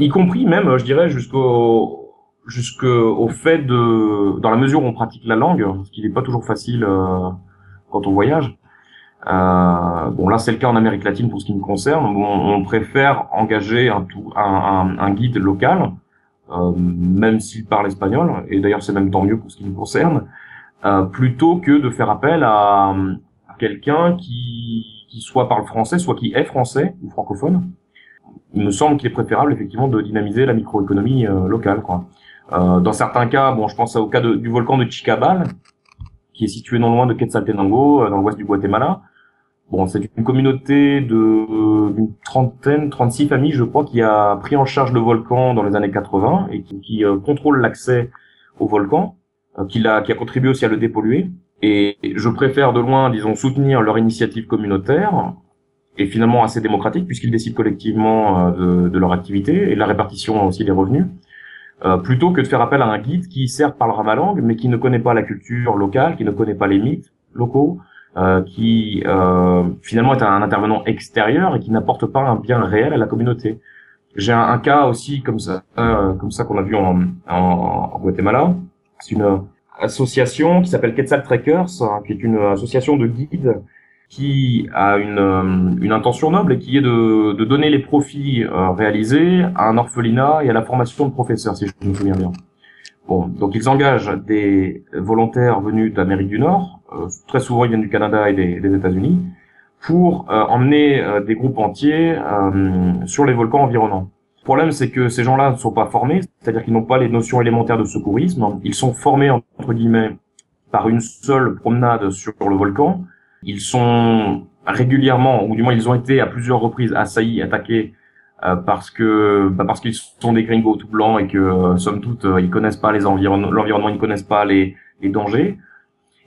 y compris même, je dirais, jusqu'au jusqu'au fait de, dans la mesure où on pratique la langue, ce qui n'est pas toujours facile euh, quand on voyage. Euh, bon là c'est le cas en Amérique latine pour ce qui me concerne. on, préfère engager un, un, un, guide local, euh, même s'il parle espagnol, et d'ailleurs c'est même tant mieux pour ce qui me concerne, euh, plutôt que de faire appel à, quelqu'un qui, qui soit parle français, soit qui est français ou francophone. Il me semble qu'il est préférable effectivement de dynamiser la microéconomie euh, locale. Quoi. Euh, dans certains cas, bon, je pense au cas du volcan de Chicabal, qui est situé non loin de Quetzaltenango, euh, dans l'ouest du Guatemala. Bon, c'est une communauté de d'une trentaine, 36 familles, je crois, qui a pris en charge le volcan dans les années 80 et qui, euh, contrôle l'accès au volcan, qui, a, qui a contribué aussi à le dépolluer. Et je préfère de loin, disons, soutenir leur initiative communautaire et finalement assez démocratique puisqu'ils décident collectivement de, de, leur activité et la répartition aussi des revenus. Euh, plutôt que de faire appel à un guide qui certes parlera ma langue, mais qui ne connaît pas la culture locale, qui ne connaît pas les mythes locaux, euh, qui euh, finalement est un intervenant extérieur et qui n'apporte pas un bien réel à la communauté. J'ai un, cas aussi comme ça, comme ça qu'on a vu en, en, Guatemala. C'est une association qui s'appelle Quetzal Trekkers, hein, qui est une association de guides qui a une, euh, une intention noble et qui est de, de donner les profits euh, réalisés à un orphelinat et à la formation de professeurs, si je me souviens bien. Bon, donc ils engagent des volontaires venus d'Amérique du Nord, euh, très souvent ils viennent du Canada et des, des États-Unis, pour emmener des groupes entiers sur les volcans environnants. Le problème, c'est que ces gens-là ne sont pas formés, c'est-à-dire qu'ils n'ont pas les notions élémentaires de secourisme. Ils sont formés entre guillemets par une seule promenade sur le volcan, ils sont régulièrement, ou du moins ils ont été à plusieurs reprises assaillis, attaqués euh, parce que bah parce qu'ils sont des gringos tout blancs et que euh, somme toute euh, ils connaissent pas les environnements, l'environnement, ils ne connaissent pas les, les dangers.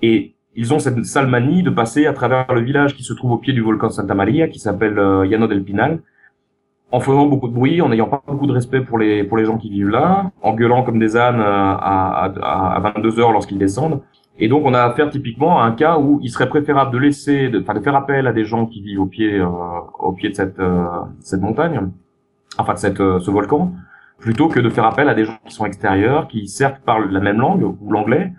Et ils ont cette sale manie de passer à travers le village qui se trouve au pied du volcan Santa Maria, qui s'appelle Llano del Pinal, en faisant beaucoup de bruit, en n'ayant pas beaucoup de respect pour les pour les gens qui vivent là, en gueulant comme des ânes à, à, à 22 heures lorsqu'ils descendent. Et donc, on a affaire typiquement à un cas où il serait préférable de laisser, de, enfin, de faire appel à des gens qui vivent au pied, euh, au pied de cette, euh, cette montagne, enfin de cette, euh, ce volcan, plutôt que de faire appel à des gens qui sont extérieurs, qui certes parlent la même langue ou l'anglais,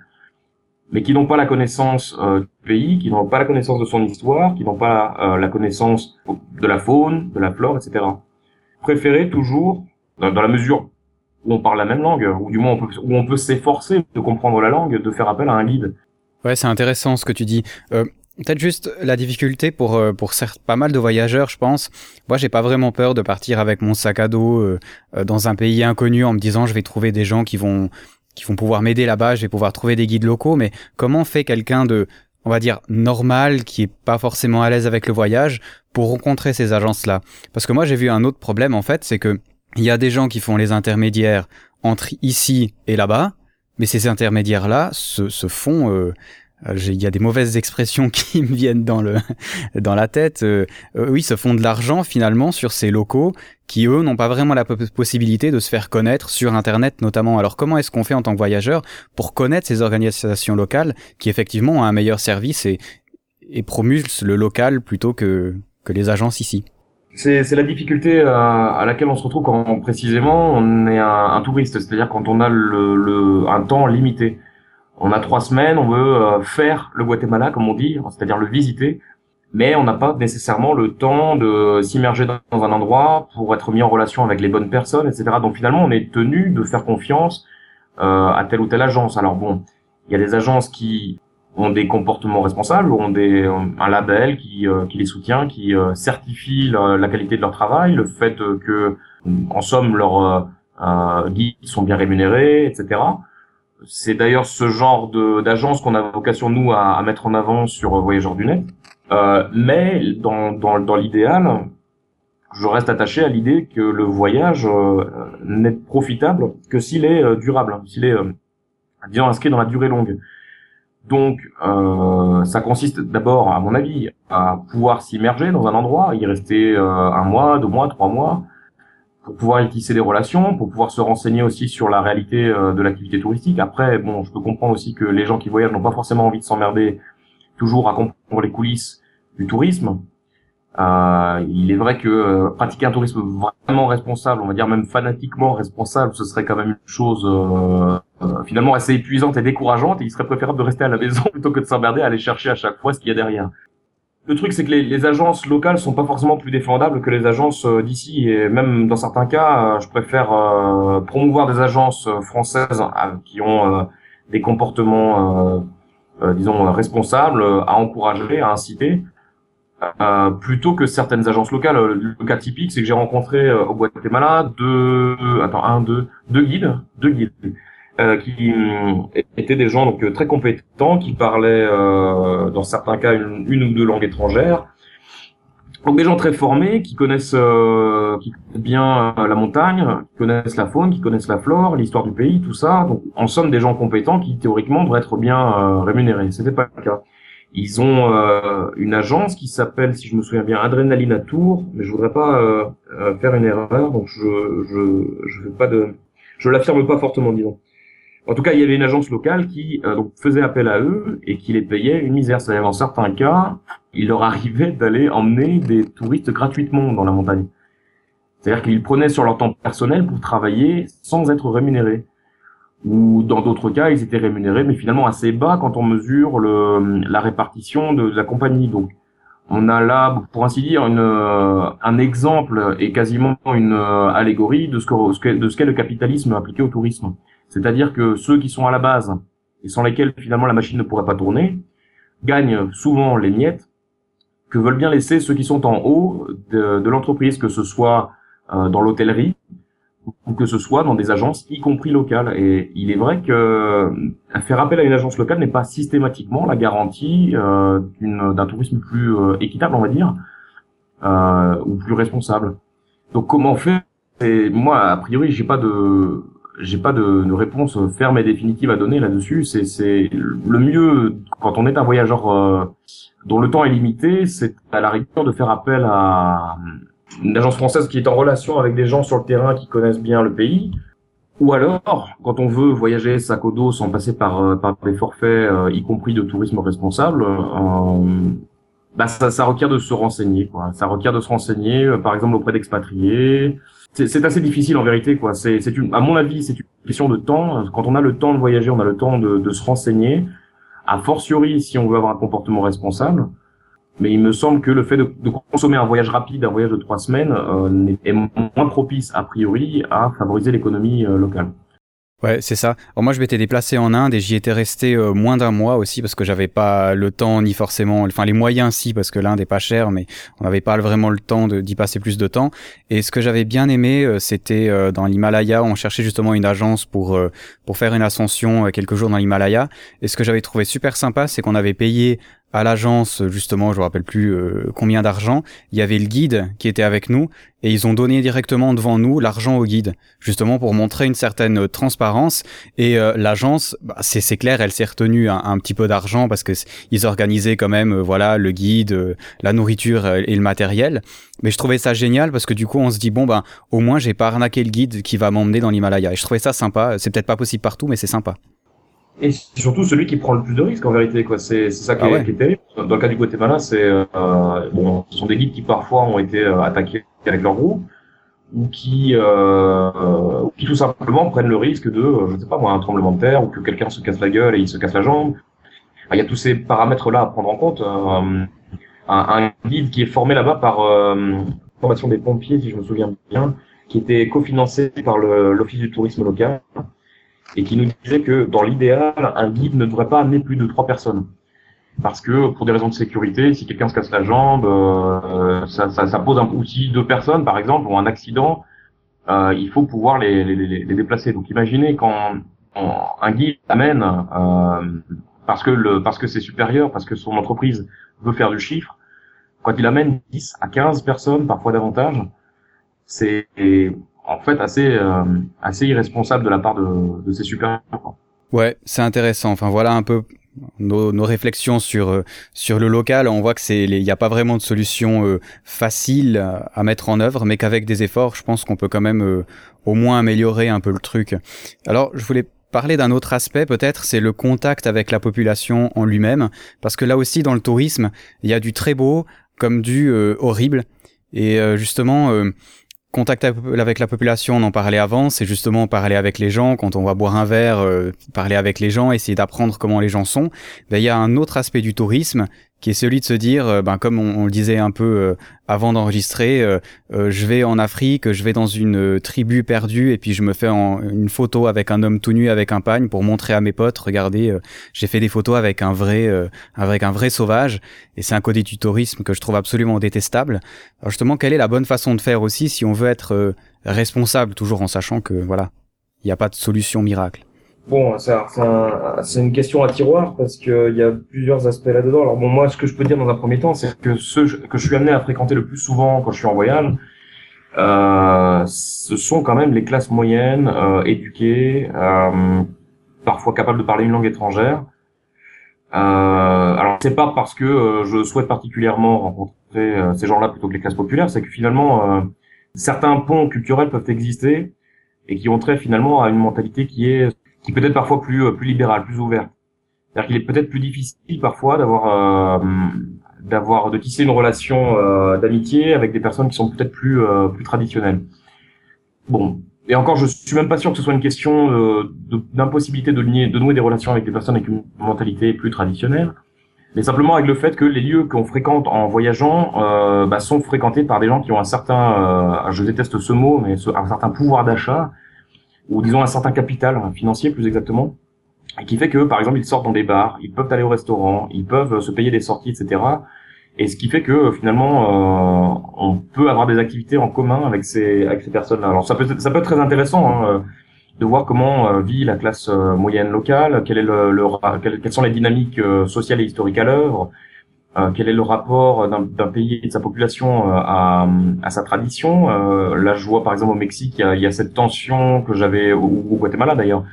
mais qui n'ont pas la connaissance du pays, qui n'ont pas la connaissance de son histoire, qui n'ont pas la connaissance de la faune, de la flore, etc. Préférer toujours, dans la mesure où on parle la même langue, ou du moins on peut, où on peut s'efforcer de comprendre la langue, de faire appel à un guide. Ouais, c'est intéressant ce que tu dis. Euh, Peut-être juste la difficulté pour euh, pour certes pas mal de voyageurs, je pense. Moi, j'ai pas vraiment peur de partir avec mon sac à dos euh, euh, dans un pays inconnu en me disant je vais trouver des gens qui vont qui vont pouvoir m'aider là-bas, je vais pouvoir trouver des guides locaux. Mais comment fait quelqu'un de on va dire normal qui est pas forcément à l'aise avec le voyage pour rencontrer ces agences-là? Parce que moi, j'ai vu un autre problème en fait, c'est que il y a des gens qui font les intermédiaires entre ici et là-bas, mais ces intermédiaires-là se, se, font... Euh, euh il y a des mauvaises expressions [laughs] qui me viennent dans, le, dans la tête. Euh, euh, oui, se font de l'argent finalement sur ces locaux qui, eux, n'ont pas vraiment la possibilité de se faire connaître sur Internet notamment. Alors comment est-ce qu'on fait en tant que voyageur pour connaître ces organisations locales qui effectivement ont un meilleur service et, et le local plutôt que, que les agences ici? C'est la difficulté à, euh, à, laquelle on se retrouve quand précisément on est un, un touriste, c'est-à-dire quand on a le, le, un temps limité. on a trois semaines, on veut faire le Guatemala, comme on dit, c'est-à-dire le visiter, mais on n'a pas nécessairement le temps de s'immerger dans un endroit pour être mis en relation avec les bonnes personnes, etc. Donc finalement, on est tenu de faire confiance euh, à telle ou telle agence. Alors bon, il y a des agences qui ont des comportements responsables, ont des un label qui, euh, qui les soutient, qui euh, certifie la, qualité de leur travail, le fait que en somme leurs guides sont bien rémunérés, etc. C'est d'ailleurs ce genre d'agence qu'on a vocation nous à, à, mettre en avant sur Voyageurs du Net. Euh, mais dans, dans, dans l'idéal, je reste attaché à l'idée que le voyage euh, n'est profitable que s'il est euh, durable, s'il est, disons, inscrit dans la durée longue. Donc, euh, ça consiste d'abord, à mon avis, à pouvoir s'immerger dans un endroit, y rester un mois, deux mois, trois mois, pour pouvoir y tisser des relations, pour pouvoir se renseigner aussi sur la réalité de l'activité touristique. Après, bon, je peux comprendre aussi que les gens qui voyagent n'ont pas forcément envie de s'emmerder toujours à comprendre les coulisses du tourisme. Euh, il est vrai que euh, pratiquer un tourisme vraiment responsable, on va dire même fanatiquement responsable, ce serait quand même une chose euh, euh, finalement assez épuisante et décourageante. Et il serait préférable de rester à la maison [laughs] plutôt que de s'emmerder à aller chercher à chaque fois ce qu'il y a derrière. Le truc, c'est que les, les, agences locales sont pas forcément plus défendables que les agences d'ici, et même dans certains cas, je préfère promouvoir des agences françaises qui ont des comportements, disons, responsables, à encourager, à inciter, euh, plutôt que certaines agences locales. Le cas typique, c'est que j'ai rencontré euh, au Guatemala deux, attends, un, deux, deux guides, deux guides, euh, qui étaient des gens donc très compétents, qui parlaient dans certains cas une, une, ou deux langues étrangères. Donc des gens très formés, qui connaissent, qui connaissent bien la montagne, qui connaissent la faune, qui connaissent la flore, l'histoire du pays, tout ça. Donc en somme des gens compétents qui théoriquement devraient être bien rémunérés. C'était pas le cas. Ils ont euh, une agence qui s'appelle, si je me souviens bien, Adrenaline à Tours, mais je voudrais pas euh, euh, faire une erreur, donc je je je veux pas de, je l'affirme pas fortement, disons. En tout cas, il y avait une agence locale qui faisait appel à eux et qui les payait une misère. C'est-à-dire, dans certains cas, il leur arrivait d'aller emmener des touristes gratuitement dans la montagne. C'est-à-dire qu'ils prenaient sur leur temps personnel pour travailler sans être rémunérés ou dans d'autres cas, ils étaient rémunérés, mais finalement assez bas quand on mesure le, la répartition de, la compagnie. Donc, on a là, pour ainsi dire, une, euh, un exemple et quasiment une euh, allégorie de ce que de ce qu'est le capitalisme appliqué au tourisme. C'est-à-dire que ceux qui sont à la base et sans lesquels finalement la machine ne pourrait pas tourner gagnent souvent les miettes que veulent bien laisser ceux qui sont en haut de, de l'entreprise, que ce soit euh, dans l'hôtellerie, ou que ce soit dans des agences, y compris locales. Et il est vrai que euh, faire appel à une agence locale n'est pas systématiquement la garantie euh, d'un tourisme plus euh, équitable, on va dire, euh, ou plus responsable. Donc comment faire et Moi, a priori, j'ai pas de j'ai pas de, de, réponse ferme et définitive à donner là-dessus. C'est le mieux quand on est un voyageur euh, dont le temps est limité, c'est à la rigueur de faire appel à une agence française qui est en relation avec des gens sur le terrain qui connaissent bien le pays, ou alors, quand on veut voyager sac au dos sans passer par, euh, par des forfaits, euh, y compris de tourisme responsable, euh, bah ça, ça, requiert de se renseigner. Quoi. Ça requiert de se renseigner, par exemple auprès d'expatriés. C'est assez difficile en vérité. Quoi. C'est, à mon avis, c'est une question de temps. Quand on a le temps de voyager, on a le temps de, de se renseigner. A fortiori, si on veut avoir un comportement responsable. Mais il me semble que le fait de, consommer un voyage rapide, un voyage de trois semaines, euh, est moins propice a priori à favoriser l'économie euh, locale. Ouais, c'est ça. Alors moi, je m'étais déplacé en Inde et j'y étais resté euh, moins d'un mois aussi parce que j'avais pas le temps ni forcément, enfin les moyens si parce que l'Inde est pas cher, mais on n'avait pas vraiment le temps d'y passer plus de temps. Et ce que j'avais bien aimé, c'était dans l'Himalaya, on cherchait justement une agence pour pour faire une ascension quelques jours dans l'Himalaya. Et ce que j'avais trouvé super sympa, c'est qu'on avait payé à l'agence, justement, je me rappelle plus euh, combien d'argent, il y avait le guide qui était avec nous et ils ont donné directement devant nous l'argent au guide, justement pour montrer une certaine transparence. Et euh, l'agence, bah, c'est clair, elle s'est retenue un, petit peu d'argent parce que ils organisaient quand même, euh, voilà, le guide, la nourriture et le matériel. Mais je trouvais ça génial parce que du coup, on se dit bon ben, au moins j'ai pas arnaqué le guide qui va m'emmener dans l'Himalaya. Et je trouvais ça sympa. C'est peut-être pas possible partout, mais c'est sympa et surtout celui qui prend le plus de risques en vérité quoi c'est ça qui, ah est, terrible dans le cas du Guatemala c'est euh, bon ce sont des guides qui parfois ont été euh, attaqués avec leur groupe ou qui, euh, qui tout simplement prennent le risque de, je ne sais pas moi, un tremblement de terre ou que quelqu'un se casse la gueule et il se casse la jambe. Il y a tous ces paramètres-là à prendre en compte. Euh, un, un, guide qui est formé là-bas par euh, formation des pompiers, si je me souviens bien, qui était cofinancé par l'Office du tourisme local et qui nous disait que dans l'idéal, un guide ne devrait pas amener plus de trois personnes. Parce que pour des raisons de sécurité, si quelqu'un se casse la jambe, euh, ça, ça, ça, pose un outil deux personnes, par exemple, ou un accident, euh, il faut pouvoir les, les, les, déplacer. Donc imaginez quand, un guide amène euh, parce que le parce que c'est supérieur, parce que son entreprise veut faire du chiffre, quand il amène 10 à 15 personnes, parfois davantage, c'est en fait assez euh, assez irresponsable de la part de, de ses supérieurs. Ouais, c'est intéressant. Enfin voilà un peu nos, nos réflexions sur euh, sur le local. On voit que c'est il n'y a pas vraiment de solution euh, facile à mettre en œuvre, mais qu'avec des efforts, je pense qu'on peut quand même au moins améliorer un peu le truc. Alors je voulais parler d'un autre aspect peut-être, c'est le contact avec la population en lui-même, parce que là aussi dans le tourisme, il y a du très beau comme du horrible. Et justement, contact avec la population, on en parlait avant, c'est justement parler avec les gens, quand on va boire un verre, euh, parler avec les gens, essayer d'apprendre comment les gens sont. Ben, il y a un autre aspect du tourisme qui est celui de se dire, euh, ben, comme on, le disait un peu euh, avant d'enregistrer, euh, je vais en Afrique, je vais dans une tribu perdue et puis je me fais une photo avec un homme tout nu avec un pagne pour montrer à mes potes, regardez, j'ai fait des photos avec un vrai, avec un vrai sauvage. Et c'est un côté du tourisme que je trouve absolument détestable. Alors justement, quelle est la bonne façon de faire aussi si on veut être responsable, toujours en sachant que voilà, il n'y a pas de solution miracle? Bon, c'est une question à tiroir parce qu'il y a plusieurs aspects là-dedans. Alors bon, moi, ce que je peux dire dans un premier temps, c'est que ceux que je suis amené à fréquenter le plus souvent quand je suis en voyage, euh, ce sont quand même les classes moyennes, euh, éduquées, euh, parfois capables de parler une langue étrangère. Euh, alors c'est pas parce que euh, je souhaite particulièrement rencontrer euh, ces gens-là plutôt que les classes populaires, c'est que finalement certains ponts culturels peuvent exister et qui ont trait finalement à une mentalité qui est qui peut être parfois plus euh, plus libéral, plus ouvert. C'est-à-dire qu'il est peut-être plus difficile parfois d'avoir euh, d'avoir de tisser une relation euh, d'amitié avec des personnes qui sont peut-être plus plus traditionnelles. Bon, et encore, je suis même pas sûr que ce soit une question d'impossibilité de, nouer des relations avec des personnes avec une mentalité plus traditionnelle, mais simplement avec le fait que les lieux qu'on fréquente en voyageant euh, bah, sont fréquentés par des gens qui ont un certain, je déteste ce mot, mais un certain pouvoir d'achat ou disons un certain capital financier plus exactement, et qui fait que par exemple ils sortent dans des bars, ils peuvent aller au restaurant, ils peuvent se payer des sorties, etc. Et ce qui fait que finalement euh, on peut avoir des activités en commun avec ces avec ces personnes-là. Alors ça peut ça peut être très intéressant hein, euh, de voir comment euh, vit la classe moyenne locale, quel est le, le quelles sont les dynamiques sociales et historiques à l'œuvre, euh, quel est le rapport d'un pays et de sa population euh, à, à, sa tradition? Euh, là, je vois par exemple au Mexique, il y a, il y a cette tension que j'avais, au, au, Guatemala d'ailleurs,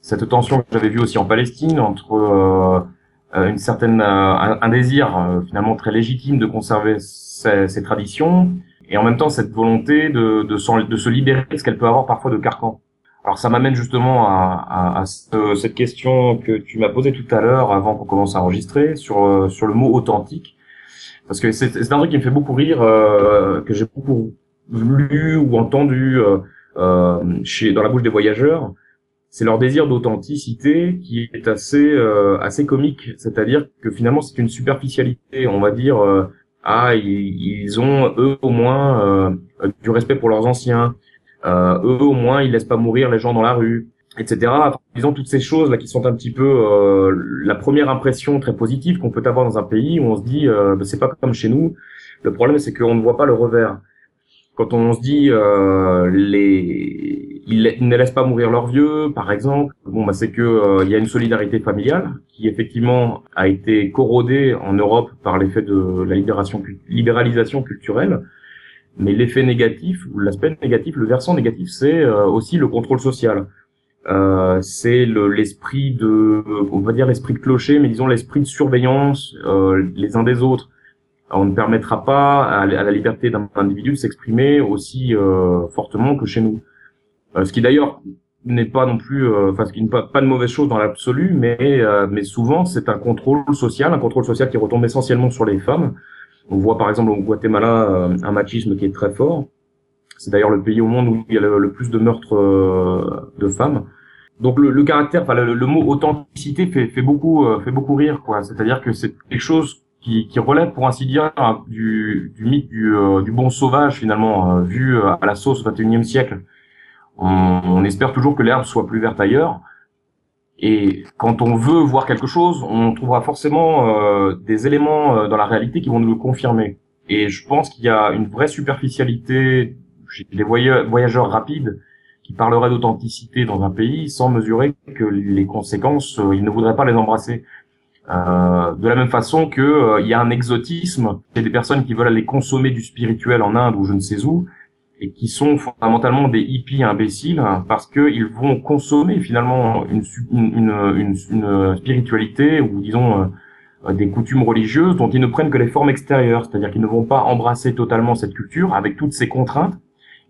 cette tension que j'avais vue aussi en Palestine entre une certaine, un, désir finalement très légitime de conserver ces, ces, traditions et en même temps cette volonté de, de, de se libérer de ce qu'elle peut avoir parfois de carcan. Alors ça m'amène justement à, à, à cette question que tu m'as posée tout à l'heure avant qu'on commence à enregistrer sur euh, sur le mot authentique, parce que c'est un truc qui me fait beaucoup rire, euh, que j'ai beaucoup lu ou entendu euh, euh, chez dans la bouche des voyageurs. C'est leur désir d'authenticité qui est assez euh, assez comique, c'est-à-dire que finalement c'est une superficialité, on va dire. ah, ils, ils, ont eux au moins du respect pour leurs anciens euh, eux, au moins, ils laissent pas mourir les gens dans la rue, etc. Disons toutes ces choses là qui sont un petit peu euh, la première impression très positive qu'on peut avoir dans un pays où on se dit euh, bah, c'est pas comme chez nous. Le problème c'est qu'on ne voit pas le revers. Quand on se dit euh, les ils, ne laissent pas mourir leurs vieux, par exemple, bon bah c'est que euh, il y a une solidarité familiale qui effectivement a été corrodée en Europe par l'effet de la libération libéralisation culturelle mais l'effet négatif, l'aspect négatif, le versant négatif, c'est euh, aussi le contrôle social. Euh, c'est l'esprit de, on va dire l'esprit de clocher, mais disons l'esprit de surveillance euh, les uns des autres. On ne permettra pas à, la liberté d'un individu de s'exprimer aussi euh, fortement que chez nous. Euh, ce qui d'ailleurs n'est pas non plus, enfin ce qui n'est pas, pas de mauvaise chose dans l'absolu, mais mais souvent c'est un contrôle social, un contrôle social qui retombe essentiellement sur les femmes on voit par exemple au Guatemala euh, un machisme qui est très fort. C'est d'ailleurs le pays au monde où il y a le, plus de meurtres de femmes. Donc le, le caractère, enfin le, mot authenticité fait, fait beaucoup fait beaucoup rire quoi. C'est-à-dire que c'est quelque chose qui, qui relève pour ainsi dire du, du mythe du, du bon sauvage finalement vu à la sauce 21e siècle. On, on espère toujours que l'herbe soit plus verte ailleurs. Et quand on veut voir quelque chose, on trouvera forcément euh, des éléments euh, dans la réalité qui vont nous le confirmer. Et je pense qu'il y a une vraie superficialité chez les voyageurs rapides qui parleraient d'authenticité dans un pays sans mesurer que les conséquences, euh, ils ne voudraient pas les embrasser. Euh, de la même façon que il y a un exotisme, il des personnes qui veulent aller consommer du spirituel en Inde ou je ne sais où, et qui sont fondamentalement des hippies imbéciles parce qu'ils vont consommer finalement une, une, une, spiritualité ou disons euh, des coutumes religieuses dont ils ne prennent que les formes extérieures, c'est-à-dire qu'ils ne vont pas embrasser totalement cette culture avec toutes ses contraintes,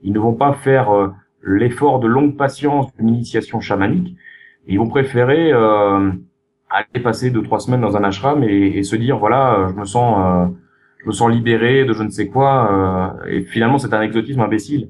ils ne vont pas faire euh, l'effort de longue patience d'une initiation chamanique, ils vont préférer euh, aller passer deux trois semaines dans un ashram et, et se dire voilà je me sens je me sens libéré de je ne sais quoi. Euh, et finalement, c'est un exotisme imbécile.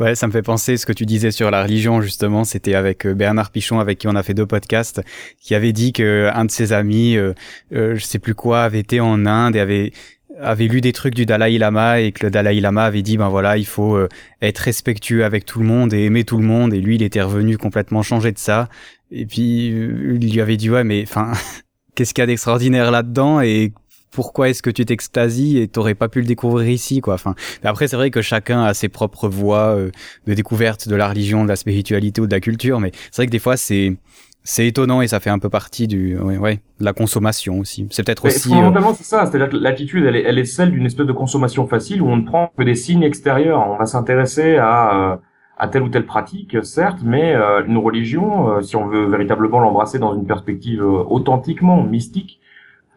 Ouais, ça me fait penser ce que tu disais sur la religion justement. C'était avec euh, Bernard Pichon, avec qui on a fait deux podcasts, qui avait dit que un de ses amis, euh, euh, je sais plus quoi, avait été en Inde et avait avait lu des trucs du Dalai Lama et que le Dalai Lama avait dit ben voilà il faut euh, être respectueux avec tout le monde et aimer tout le monde et lui il était revenu complètement changé de ça et puis il lui avait dit ouais mais enfin [laughs] qu'est-ce qu'il y a d'extraordinaire là-dedans et pourquoi est-ce que tu t'extasies et t'aurais pas pu le découvrir ici quoi. Enfin après c'est vrai que chacun a ses propres voies euh, de découverte de la religion de la spiritualité ou de la culture mais c'est vrai que des fois c'est c'est étonnant et ça fait un peu partie du ouais, ouais de la consommation aussi. C'est peut-être aussi euh, fondamentalement c'est ça c'est-à-dire que l'attitude elle est, elle est celle d'une espèce de consommation facile où on ne prend que des signes extérieurs. On va s'intéresser à euh, à telle ou telle pratique, certes, mais une religion, si on veut véritablement l'embrasser dans une perspective authentiquement mystique,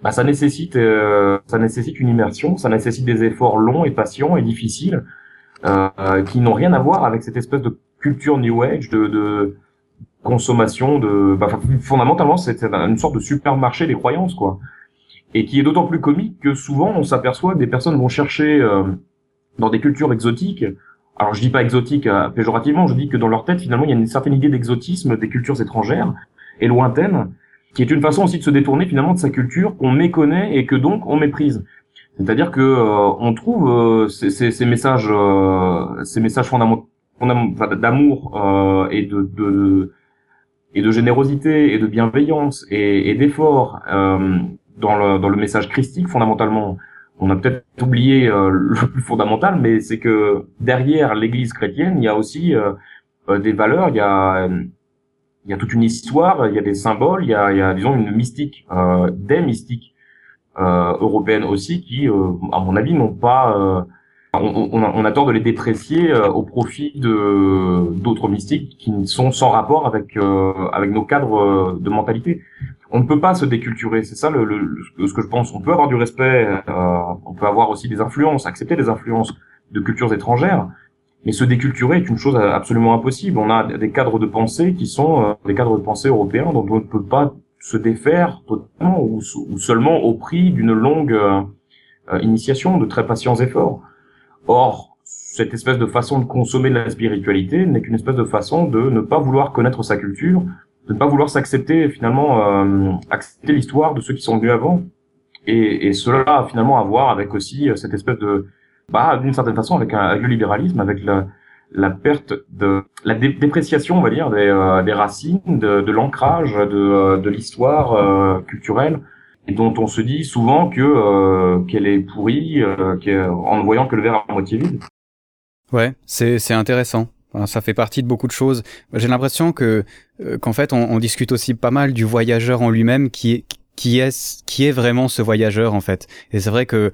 bah, ça nécessite euh, ça nécessite une immersion, ça nécessite des efforts longs et patients et difficiles euh, qui n'ont rien à voir avec cette espèce de culture new age de, de consommation de bah, fondamentalement c'est une sorte de supermarché des croyances quoi. Et qui est d'autant plus comique que souvent on s'aperçoit que des personnes vont chercher euh, dans des cultures exotiques. Alors je dis pas exotique euh, péjorativement je dis que dans leur tête finalement il y a une certaine idée d'exotisme des cultures étrangères et lointaines qui est une façon aussi de se détourner finalement de sa culture qu'on méconnaît et que donc on méprise. C'est-à-dire que euh, on trouve euh, ces, ces, ces, messages, euh, ces messages fondamentaux d'amour euh, et de, de, et de générosité et de bienveillance et, et d'effort dans le dans le message christique fondamentalement. On a peut-être oublié le plus fondamental, mais c'est que derrière l'Église chrétienne, il y a aussi des valeurs, il y a il y a toute une histoire, il y a des symboles, il y a, il y a disons une mystique, euh, des mystiques euh, européennes aussi qui, euh, à mon avis, n'ont pas, euh, on, on, a, on, a, tort de les déprécier euh, au profit de d'autres mystiques qui sont sans rapport avec euh, avec nos cadres de mentalité. On ne peut pas se déculturer, c'est ça le, le, ce que je pense. On peut avoir du respect, on peut avoir aussi des influences, accepter des influences de cultures étrangères, mais se déculturer est une chose absolument impossible. On a des cadres de pensée qui sont euh, des cadres de pensée européens dont on ne peut pas se défaire totalement ou, seulement au prix d'une longue euh, euh, initiation, de très patients efforts. Or, cette espèce de façon de consommer de la spiritualité n'est qu'une espèce de façon de ne pas vouloir connaître sa culture, de ne pas vouloir s'accepter finalement accepter l'histoire de ceux qui sont venus avant, et, et cela a finalement à voir avec aussi cette espèce de bah, d'une certaine façon, avec, un, avec le libéralisme, avec la, la perte de la dépréciation, on va dire, des, euh, des racines, de, de l'ancrage, de, euh, de l'histoire euh, culturelle, et dont on se dit souvent que qu'elle est pourrie, en ne voyant que le verre à moitié vide. Ouais, c'est c'est intéressant. Ça fait partie de beaucoup de choses. J'ai l'impression que qu'en fait on, on, discute aussi pas mal du voyageur en lui-même qui est qui est qui est vraiment ce voyageur en fait. Et c'est vrai que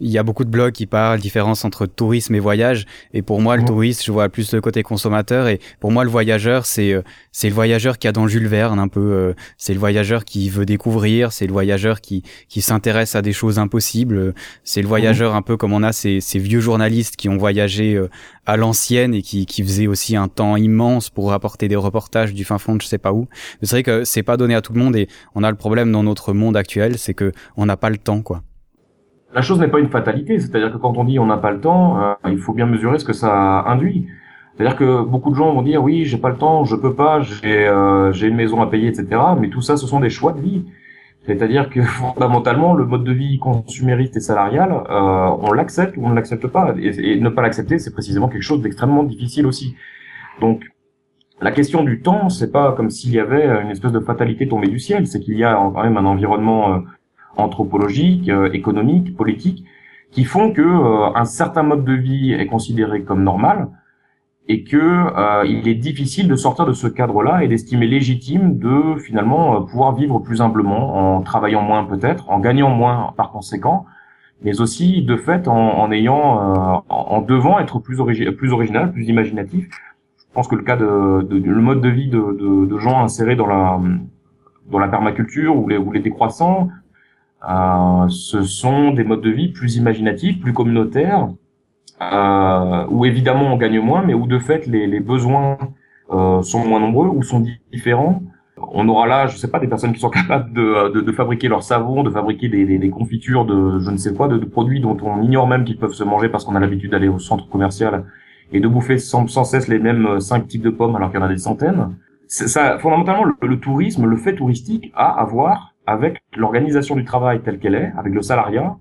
il y a beaucoup de blogs qui parlent différence entre tourisme et voyage. Et pour moi, le touriste, je vois plus le côté consommateur. Et pour moi, le voyageur, c'est euh, c'est le voyageur qui a dans Jules Verne un peu. Euh, c'est le voyageur qui veut découvrir. C'est le voyageur qui qui s'intéresse à des choses impossibles. C'est le voyageur un peu comme on a ces, ces vieux journalistes qui ont voyagé euh, à l'ancienne et qui faisaient aussi un temps immense pour rapporter des reportages du fin fond de je sais pas où. C'est vrai que c'est pas donné à tout le monde et on a le problème dans notre monde actuel, c'est que on n'a pas le temps, quoi. la chose n'est pas une fatalité, c'est-à-dire que quand on dit on n'a pas le temps, euh, il faut bien mesurer ce que ça induit. C'est-à-dire que beaucoup de gens vont dire oui, j'ai pas le temps, je peux pas, j'ai euh, j'ai une maison à payer, etc. Mais tout ça, ce sont des choix de vie. C'est-à-dire que [laughs] fondamentalement, le mode de vie consumériste et salarial, euh, on l'accepte ou on ne l'accepte pas. Et, ne pas l'accepter, c'est précisément quelque chose d'extrêmement difficile aussi. Donc, la question du temps, c'est pas comme s'il y avait une espèce de fatalité tombée du ciel. C'est qu'il y a quand même un environnement euh, anthropologique, euh, économique, politique, qui font que euh, un certain mode de vie est considéré comme normal et que euh, il est difficile de sortir de ce cadre-là et d'estimer légitime de finalement pouvoir vivre plus humblement en travaillant moins peut-être, en gagnant moins par conséquent, mais aussi de fait en, en ayant en, devant être plus, plus original, plus imaginatif. Je pense que le cas de, de, le mode de vie de, de, de, gens insérés dans la dans la permaculture ou les, ou les décroissants, euh, ce sont des modes de vie plus imaginatifs, plus communautaires, euh, où évidemment on gagne moins, mais où de fait les, les besoins euh, sont moins nombreux ou sont différents. On aura là, je sais pas, des personnes qui sont [laughs] capables de, de, de fabriquer leur savon, de fabriquer des, des, des, confitures de je ne sais quoi, de, de produits dont on ignore même qu'ils peuvent se manger parce qu'on a l'habitude d'aller au centre commercial et de bouffer sans, sans cesse les mêmes cinq types de pommes alors qu'il y en a des centaines. Ça, fondamentalement, le, le tourisme, le fait touristique a à voir avec l'organisation du travail telle qu'elle est, avec le salariat,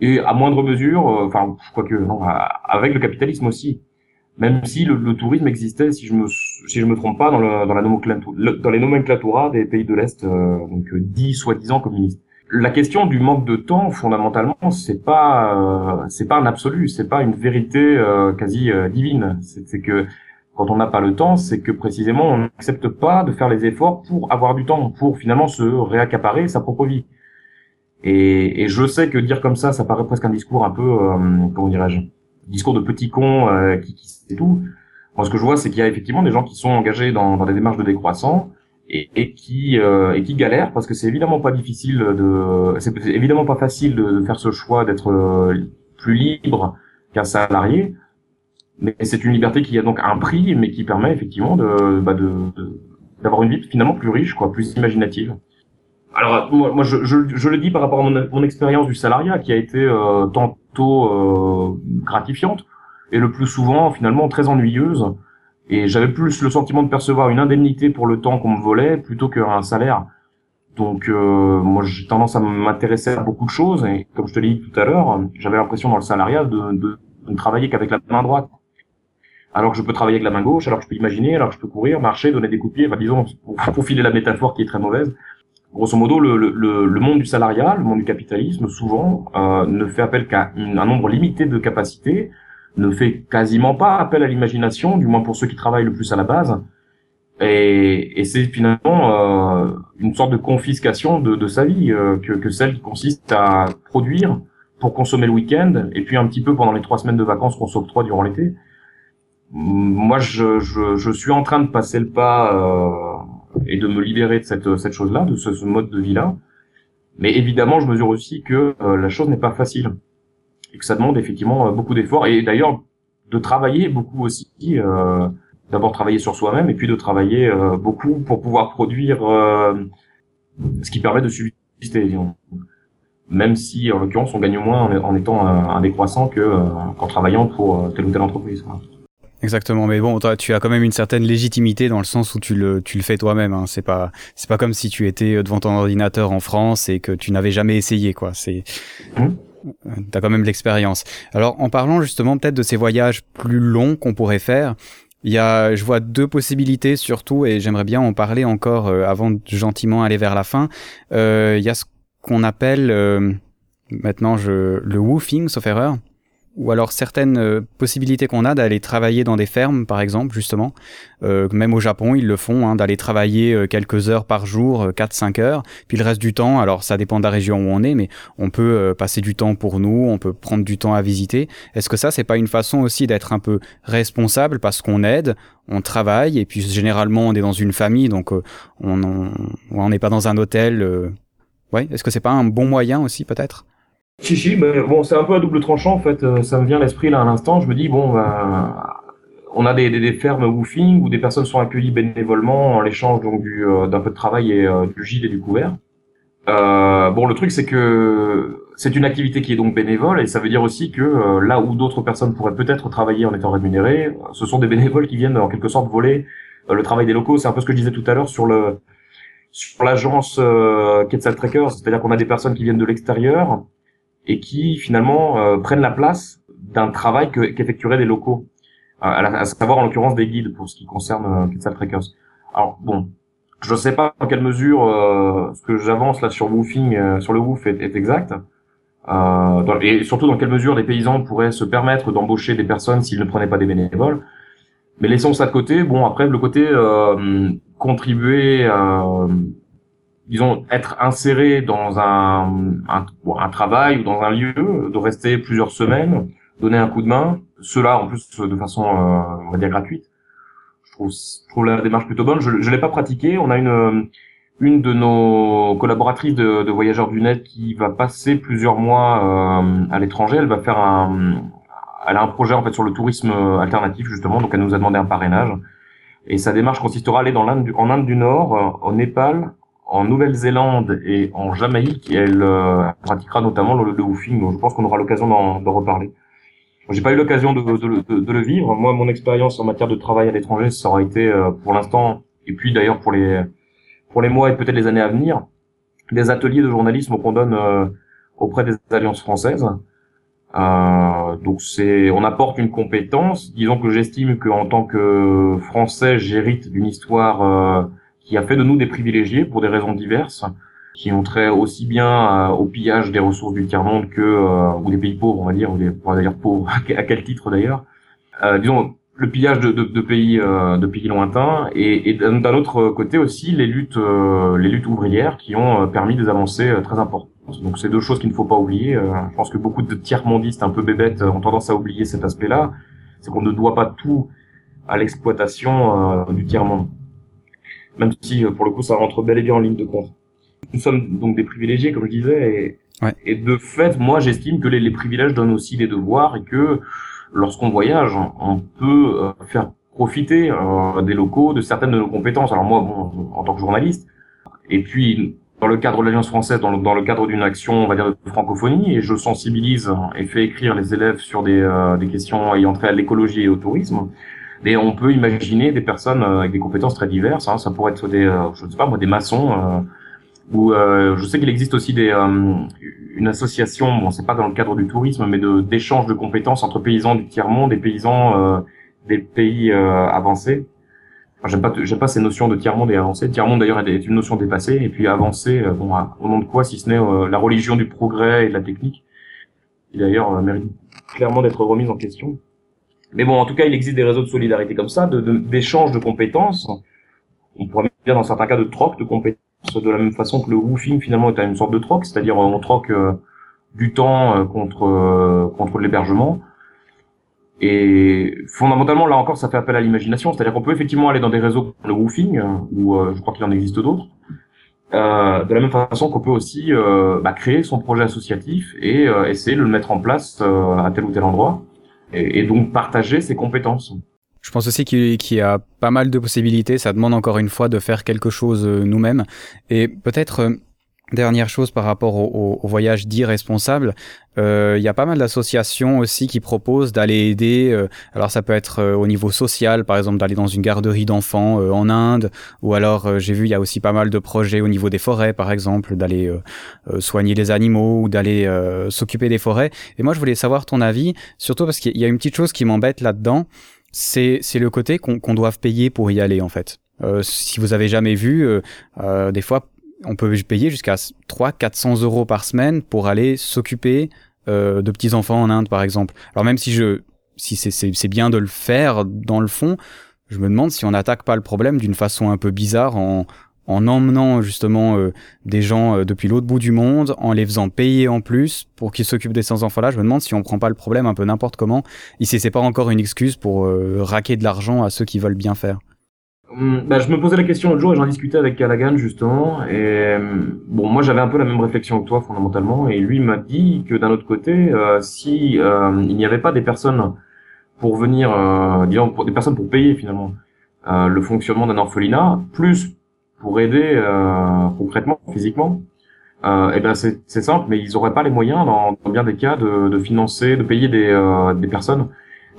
et à moindre mesure, euh, enfin, que non, avec le capitalisme aussi. Même si le, tourisme existait, si je me si je me trompe pas, dans, le, dans la nomenclature, dans les nomenclaturas des pays de l'Est, euh, donc euh, dits soi-disant communistes. La question du manque de temps, fondamentalement, c'est pas euh, c'est pas un absolu, c'est pas une vérité quasi divine. C'est que quand on n'a pas le temps, c'est que précisément on n'accepte pas de faire les efforts pour avoir du temps, pour finalement se réaccaparer sa propre vie. Et, et je sais que dire comme ça, ça paraît presque un discours un peu, euh, comment dirais-je, discours de petit con euh, qui, qui c'est tout. Moi, ce que je vois, c'est qu'il y a effectivement des gens qui sont engagés dans, dans des démarches de décroissant et, et qui euh, et qui galèrent parce que c'est évidemment pas difficile de, c'est évidemment pas facile de, de faire ce choix d'être euh, plus libre qu'un salarié mais c'est une liberté qui a donc un prix, mais qui permet effectivement de, bah de, d'avoir une vie finalement plus riche, quoi, plus imaginative. Alors moi, moi je, je, je, le dis par rapport à mon, mon expérience du salariat, qui a été euh, tantôt euh, gratifiante et le plus souvent finalement très ennuyeuse. Et j'avais plus le sentiment de percevoir une indemnité pour le temps qu'on me volait plutôt qu'un salaire. Donc euh, moi j'ai tendance à m'intéresser à beaucoup de choses et comme je te l'ai dit tout à l'heure, j'avais l'impression dans le salariat de, de, ne travailler qu'avec la main droite alors que je peux travailler avec la main gauche, alors que je peux imaginer, alors que je peux courir, marcher, donner des coups de pied, enfin, disons, pour, filer la métaphore qui est très mauvaise. Grosso modo, le, le, le monde du salariat, le monde du capitalisme, souvent, euh, ne fait appel qu'à un nombre limité de capacités, ne fait quasiment pas appel à l'imagination, du moins pour ceux qui travaillent le plus à la base. Et, et c'est finalement euh, une sorte de confiscation de, de sa vie euh, que, que celle qui consiste à produire pour consommer le week-end, et puis un petit peu pendant les trois semaines de vacances qu'on s'octroie durant l'été moi, je, je, je, suis en train de passer le pas euh, et de me libérer de cette, cette chose-là, de ce, mode de vie-là. Mais évidemment, je mesure aussi que euh, la chose n'est pas facile et que ça demande effectivement euh, beaucoup d'efforts et d'ailleurs de travailler beaucoup aussi. Euh, D'abord travailler sur soi-même et puis de travailler euh, beaucoup pour pouvoir produire ce qui permet de subsister. Même si, en l'occurrence, on gagne moins en, en étant un, décroissant que qu'en travaillant pour telle ou telle entreprise. Exactement, mais bon, toi, tu as quand même une certaine légitimité dans le sens où tu le, tu le fais toi-même. Hein. C'est pas, c'est pas comme si tu étais devant ton ordinateur en France et que tu n'avais jamais essayé, quoi. C'est, mmh. t'as quand même l'expérience. Alors, en parlant justement peut-être de ces voyages plus longs qu'on pourrait faire, il y a, je vois deux possibilités surtout, et j'aimerais bien en parler encore euh, avant de gentiment aller vers la fin. Euh, il y a ce qu'on appelle euh, maintenant je, le woofing, sauf erreur ou alors certaines euh, possibilités qu'on a d'aller travailler dans des fermes, par exemple, justement. Euh, même au Japon, ils le font, hein, d'aller travailler euh, quelques heures par jour, 4-5 heures. Puis le reste du temps, alors ça dépend de la région où on est, mais on peut passer du temps pour nous, on peut prendre du temps à visiter. Est-ce que ça, c'est pas une façon aussi d'être un peu responsable parce qu'on aide, on travaille, et puis généralement on est dans une famille, donc on n'est pas dans un hôtel. Ouais, est-ce que c'est pas un bon moyen aussi, peut-être? Chichi, ben, bon, c'est un peu à double tranchant en fait. Euh, ça me vient à l'esprit là à l'instant. Je me dis bon, ben, on a des, des, des, fermes woofing où des personnes sont accueillies bénévolement en l'échange donc du euh, d'un peu de travail et euh, du gîte et du couvert. Euh, bon, le truc, c'est que c'est une activité qui est donc bénévole, et ça veut dire aussi que euh, là où d'autres personnes pourraient peut-être travailler en étant rémunérées, ce sont des bénévoles qui viennent en quelque sorte voler euh, le travail des locaux. C'est un peu ce que je disais tout à l'heure sur le sur l'agence euh, Trackers, c'est-à-dire qu'on a des personnes qui viennent de l'extérieur et qui finalement euh, prennent la place d'un travail qu'effectueraient des locaux, à, savoir en l'occurrence des guides pour ce qui concerne Quetzal Trackers. Alors bon, je ne sais pas en quelle mesure euh, ce que j'avance là sur woofing, euh, sur le woof est, est exact. Euh, et surtout dans quelle mesure les paysans pourraient se permettre d'embaucher des personnes s'ils ne prenaient pas des bénévoles. Mais laissons ça de côté. Bon, après le côté euh, contribuer, euh, disons être inséré dans un, un, un, travail ou dans un lieu, de rester plusieurs semaines, donner un coup de main. Cela en plus de façon, on va dire gratuite je trouve la démarche plutôt bonne. Je ne l'ai pas pratiqué. On a une euh, une de nos collaboratrices de, de Voyageurs du Net qui va passer plusieurs mois euh, à l'étranger. Elle va faire un, elle a un projet en fait sur le tourisme alternatif justement. Donc elle nous a demandé un parrainage. Et sa démarche consistera à aller dans l'Inde, en Inde du Nord, euh, au Népal, en Nouvelle-Zélande et en Jamaïque. Elle pratiquera notamment le, le woofing. Donc je pense qu'on aura l'occasion d'en reparler. J'ai pas eu l'occasion de, de, de, le vivre. Moi, mon expérience en matière de travail à l'étranger, ça aura été euh, pour l'instant, et puis d'ailleurs pour les pour les mois et peut-être les années à venir, des ateliers de journalisme qu'on donne euh, auprès des alliances françaises. Euh, donc c'est, on apporte une compétence. Disons que j'estime qu'en tant que Français, j'hérite d'une histoire euh, qui a fait de nous des privilégiés pour des raisons diverses qui ont trait aussi bien au pillage des ressources du tiers-monde que euh, ou des pays pauvres, on va dire, ou des d'ailleurs pauvres, [laughs] à quel titre d'ailleurs. Euh, disons le pillage de, de, de pays euh, de pays lointains et, et d'un autre côté aussi les luttes euh, les luttes ouvrières qui ont permis des avancées très importantes. Donc c'est deux choses qu'il ne faut pas oublier. je pense que beaucoup de tiers-mondistes un peu bébêtes ont tendance à oublier cet aspect-là. C'est qu'on ne doit pas tout à l'exploitation du tiers-monde. Même si pour le coup ça rentre bel et bien en ligne de compte nous sommes donc des privilégiés, comme je disais, et, et de fait, moi, j'estime que les, les, privilèges donnent aussi des devoirs et que lorsqu'on voyage, on peut euh, faire profiter euh, des locaux de certaines de nos compétences. Alors moi, bon, en tant que journaliste, et puis dans le cadre de l'Alliance française, dans le, dans le cadre d'une action, on va dire, de francophonie, et je sensibilise et fais écrire les élèves sur des, euh, des questions ayant trait à l'écologie et au tourisme. Et on peut imaginer des personnes avec des compétences très diverses. Hein. Ça pourrait être des, je ne sais pas moi, des maçons, euh, je sais qu'il existe aussi des, euh, une association, bon c'est pas dans le cadre du tourisme, mais de d'échange de compétences entre paysans du tiers monde et paysans euh, des pays avancés. J'aime pas j'aime pas ces notions de tiers monde et avancé. Tiers monde d'ailleurs est une notion dépassée et puis avancé, bon au nom de quoi si ce n'est la religion du progrès et de la technique, qui d'ailleurs mérite clairement d'être remise en question. Mais bon, en tout cas, il existe des réseaux de solidarité comme ça, de d'échange de, de compétences. On pourrait dire dans certains cas de troc de compétences de la même façon que le woofing finalement est une sorte de troc, c'est-à-dire euh, on troque euh, du temps euh, contre contre l'hébergement. Et fondamentalement, là encore, ça fait appel à l'imagination, c'est-à-dire qu'on peut effectivement aller dans des réseaux comme le woofing, où je crois qu'il en existe d'autres, euh, de la même façon qu'on peut aussi euh, bah, créer son projet associatif et essayer de le mettre en place à tel ou tel endroit, et, donc partager ses compétences. Je pense aussi qu'il y a pas mal de possibilités. Ça demande encore une fois de faire quelque chose euh, nous-mêmes. Et peut-être, euh, dernière chose par rapport au, au, voyage dit responsable, euh, il y a pas mal d'associations aussi qui proposent d'aller aider. alors ça peut être au niveau social, par exemple d'aller dans une garderie d'enfants en Inde, ou alors j'ai vu il y a aussi pas mal de projets au niveau des forêts, par exemple, d'aller soigner les animaux ou d'aller s'occuper des forêts. Et moi je voulais savoir ton avis, surtout parce qu'il y a une petite chose qui m'embête là-dedans c'est le côté qu'on doit payer pour y aller en fait. Euh, si vous avez jamais vu, euh, euh, des fois on peut payer jusqu'à 300-400 euros par semaine pour aller s'occuper euh, de petits enfants en Inde par exemple. Alors même si je si c'est bien de le faire dans le fond, je me demande si on n'attaque pas le problème d'une façon un peu bizarre en, en emmenant justement euh, des gens euh, depuis l'autre bout du monde, en les faisant payer en plus pour qu'ils s'occupent des sans enfants-là. Je me demande si on prend pas le problème un peu n'importe comment. Ici, c'est pas encore une excuse pour euh, raquer de l'argent à ceux qui veulent bien faire. Hum, bah, je me posais la question l'autre jour et j'en discutais avec Callaghan justement. Et hum, bon, moi j'avais un peu la même réflexion que toi fondamentalement. Et lui m'a dit que d'un autre côté, si il n'y avait pas des personnes pour venir, disons, pour des personnes pour payer finalement le fonctionnement d'un orphelinat, plus pour aider euh, concrètement, physiquement, euh, eh ben c'est simple, mais ils n'auraient pas les moyens, dans, bien des cas, de, de financer, de payer des, euh, des personnes.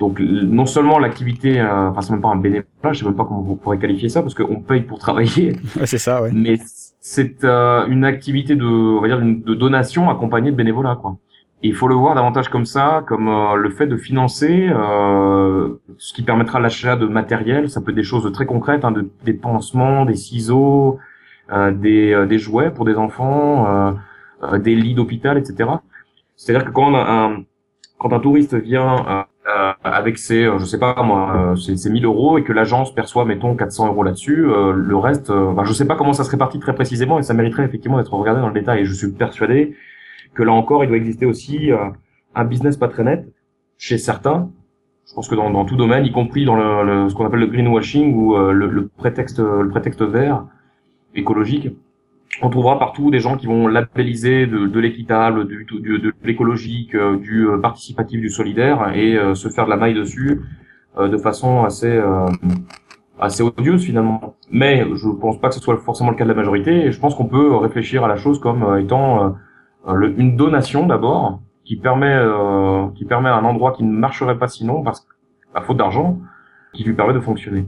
Donc non seulement l'activité, euh, enfin c'est même pas un bénévolat, je sais même pas comment vous pourrez qualifier ça, parce qu'on paye pour travailler. [laughs] c'est ça, ouais. Mais c'est euh, une activité de, on va dire, de donation accompagnée de bénévolat, quoi. Et il faut le voir davantage comme ça, comme euh, le fait de financer, euh, ce qui permettra l'achat de matériel. Ça peut être des choses très concrètes, hein, de, des pansements, des ciseaux, euh, des, des jouets pour des enfants, des lits d'hôpital, etc. C'est-à-dire que quand un, quand un touriste vient avec ses, je sais pas moi, ses, ses 1000 euros et que l'agence perçoit, mettons, 400 euros là-dessus, le reste, ben, je sais pas comment ça se répartit très précisément et ça mériterait effectivement d'être regardé dans le détail. Et je suis persuadé que là encore, il doit exister aussi euh, un business pas très net chez certains. Je pense que dans, dans tout domaine, y compris dans le, ce qu'on appelle le greenwashing ou euh, le, le, prétexte le prétexte vert écologique, on trouvera partout des gens qui vont labelliser de, l'équitable, de l'écologique, euh, du participatif, du solidaire et se faire de la maille dessus de façon assez assez odieuse finalement. Mais je pense pas que ce soit forcément le cas de la majorité. Et je pense qu'on peut réfléchir à la chose comme étant euh, une donation d'abord qui permet euh, qui permet à un endroit qui ne marcherait pas sinon parce à faute d'argent qui lui permet de fonctionner.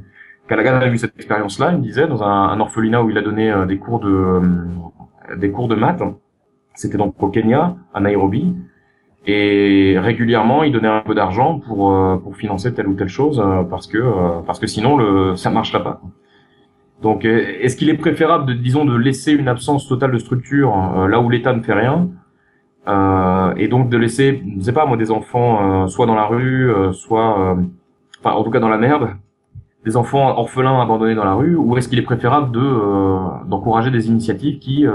Callaghan a eu cette expérience-là, il me disait, dans un, orphelinat où il a donné euh, des cours de des cours de maths. C'était donc au Kenya, à Nairobi, et régulièrement il donnait un peu d'argent pour pour financer telle ou telle chose parce que parce que sinon le ça marcherait pas. Donc, euh, est-ce qu'il est préférable, de, disons, de laisser une absence totale de structure euh, là où l'État ne fait rien, euh, et donc de laisser, je sais pas moi, des enfants soit dans la rue, soit, enfin, en tout cas dans la merde, des enfants orphelins abandonnés dans la rue, ou est-ce qu'il est préférable de d'encourager des initiatives qui,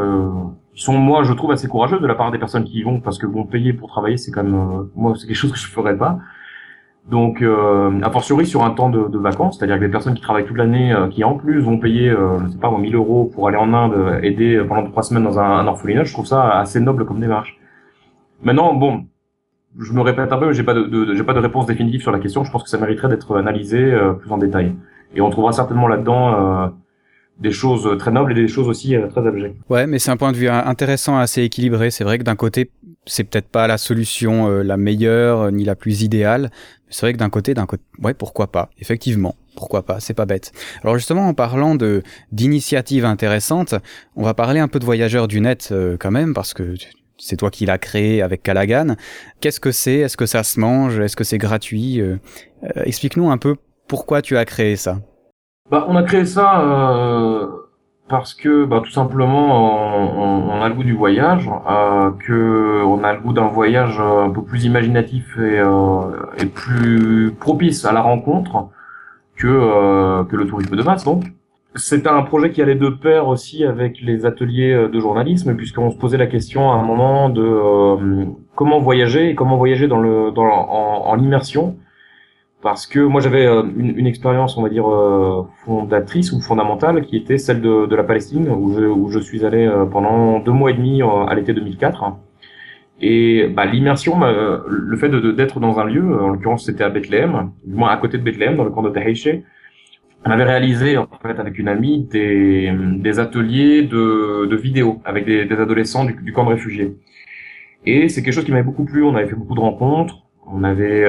sont, moi, je trouve assez courageuses de la part des personnes qui y vont, parce que bon, payer pour travailler, c'est quand même, moi, c'est quelque chose que je ferais pas. Donc, euh, a fortiori sur un temps de, de vacances, c'est-à-dire que les personnes qui travaillent toute l'année, euh, qui en plus vont payer, euh, je sais pas, 1000 euros pour aller en Inde, euh, aider pendant trois semaines dans un, un orphelinat, je trouve ça assez noble comme démarche. Maintenant, bon, je me répète un peu, mais j'ai pas de, de j'ai pas de réponse définitive sur la question. Je pense que ça mériterait d'être analysé euh, plus en détail. Et on trouvera certainement là-dedans des choses très nobles et des choses aussi très abjectes. Ouais, mais c'est un point de vue intéressant, assez équilibré. C'est vrai que d'un côté, c'est peut-être pas la solution la meilleure ni la plus idéale, c'est vrai que d'un côté, d'un côté, ouais, pourquoi pas, effectivement, pourquoi pas, c'est pas bête. Alors justement, en parlant de d'initiatives intéressantes, on va parler un peu de voyageurs du net euh, quand même, parce que c'est toi qui l'as créé avec Callaghan. Qu'est-ce que c'est? Est-ce que ça se mange? Est-ce que c'est gratuit? Euh, euh, Explique-nous un peu pourquoi tu as créé ça. Bah, on a créé ça parce que bah, tout simplement on, a le goût du voyage, euh, que on a le goût d'un voyage un peu plus imaginatif et, euh, et plus propice à la rencontre que euh, que le tourisme de masse donc. C'est un projet qui allait de pair aussi avec les ateliers de journalisme puisqu'on se posait la question à un moment de euh, comment voyager et comment voyager dans le dans en, immersion parce que moi j'avais euh, une, une, expérience, on va dire, euh, fondatrice ou fondamentale, qui était celle de, de la Palestine, où je, où je, suis allé euh, pendant deux mois et demi à l'été 2004. Et bah, l'immersion, le fait d'être dans un lieu, en l'occurrence c'était à Bethléem, du moins à côté de Bethléem, dans le camp de Tahiché, on avait réalisé en fait avec une amie des, des ateliers de, de vidéos avec des, des adolescents du, du, camp de réfugiés. Et c'est quelque chose qui m'avait beaucoup plu. On avait fait beaucoup de rencontres. On avait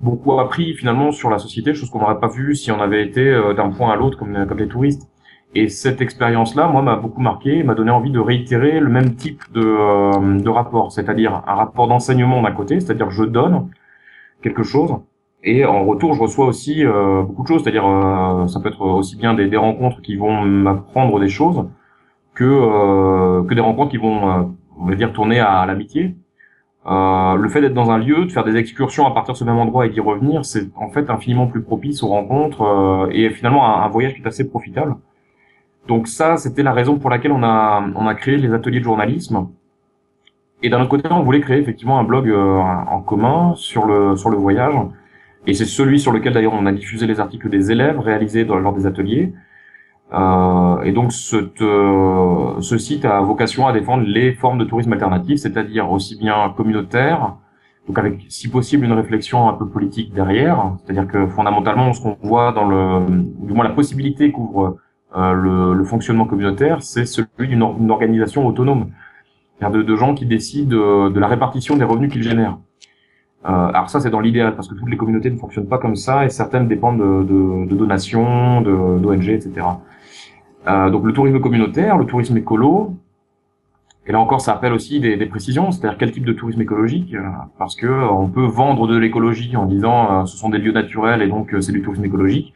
beaucoup appris finalement sur la société, chose qu'on n'aurait pas vu si on avait été euh, d'un point à l'autre comme, comme les touristes. Et cette expérience-là, moi, m'a beaucoup marqué, m'a donné envie de réitérer le même type de, euh, de rapport, c'est-à-dire un rapport d'enseignement d'un côté, c'est-à-dire je donne quelque chose, et en retour, je reçois aussi euh, beaucoup de choses, c'est-à-dire ça peut être aussi bien des, des rencontres qui vont m'apprendre des choses que que des rencontres qui vont, on va dire, tourner à l'amitié. Euh, le fait d'être dans un lieu, de faire des excursions à partir de ce même endroit et d'y revenir, c'est en fait infiniment plus propice aux rencontres euh, et finalement un, voyage qui est assez profitable. Donc ça, c'était la raison pour laquelle on a on a créé les ateliers de journalisme. Et d'un autre côté, on voulait créer effectivement un blog euh, en commun sur le sur le voyage. Et c'est celui sur lequel d'ailleurs on a diffusé les articles des élèves réalisés dans, lors des ateliers. Euh, et donc ce, euh, ce site a vocation à défendre les formes de tourisme alternatif, c'est-à-dire aussi bien communautaire, donc avec si possible une réflexion un peu politique derrière, c'est-à-dire que fondamentalement ce qu'on voit dans le, du moins la possibilité qu'ouvre euh, le, le, fonctionnement communautaire, c'est celui d'une organisation autonome. de, de gens qui décident de la répartition des revenus qu'ils génèrent. Euh, alors ça, c'est dans l'idéal, parce que toutes les communautés ne fonctionnent pas comme ça, et certaines dépendent de, de, de donations, d'ONG, etc. Euh, donc le tourisme communautaire, le tourisme écolo, et là encore, ça appelle aussi des, des précisions, c'est-à-dire quel type de tourisme écologique, euh, parce que euh, on peut vendre de l'écologie en disant euh, ce sont des lieux naturels et donc c'est du tourisme écologique,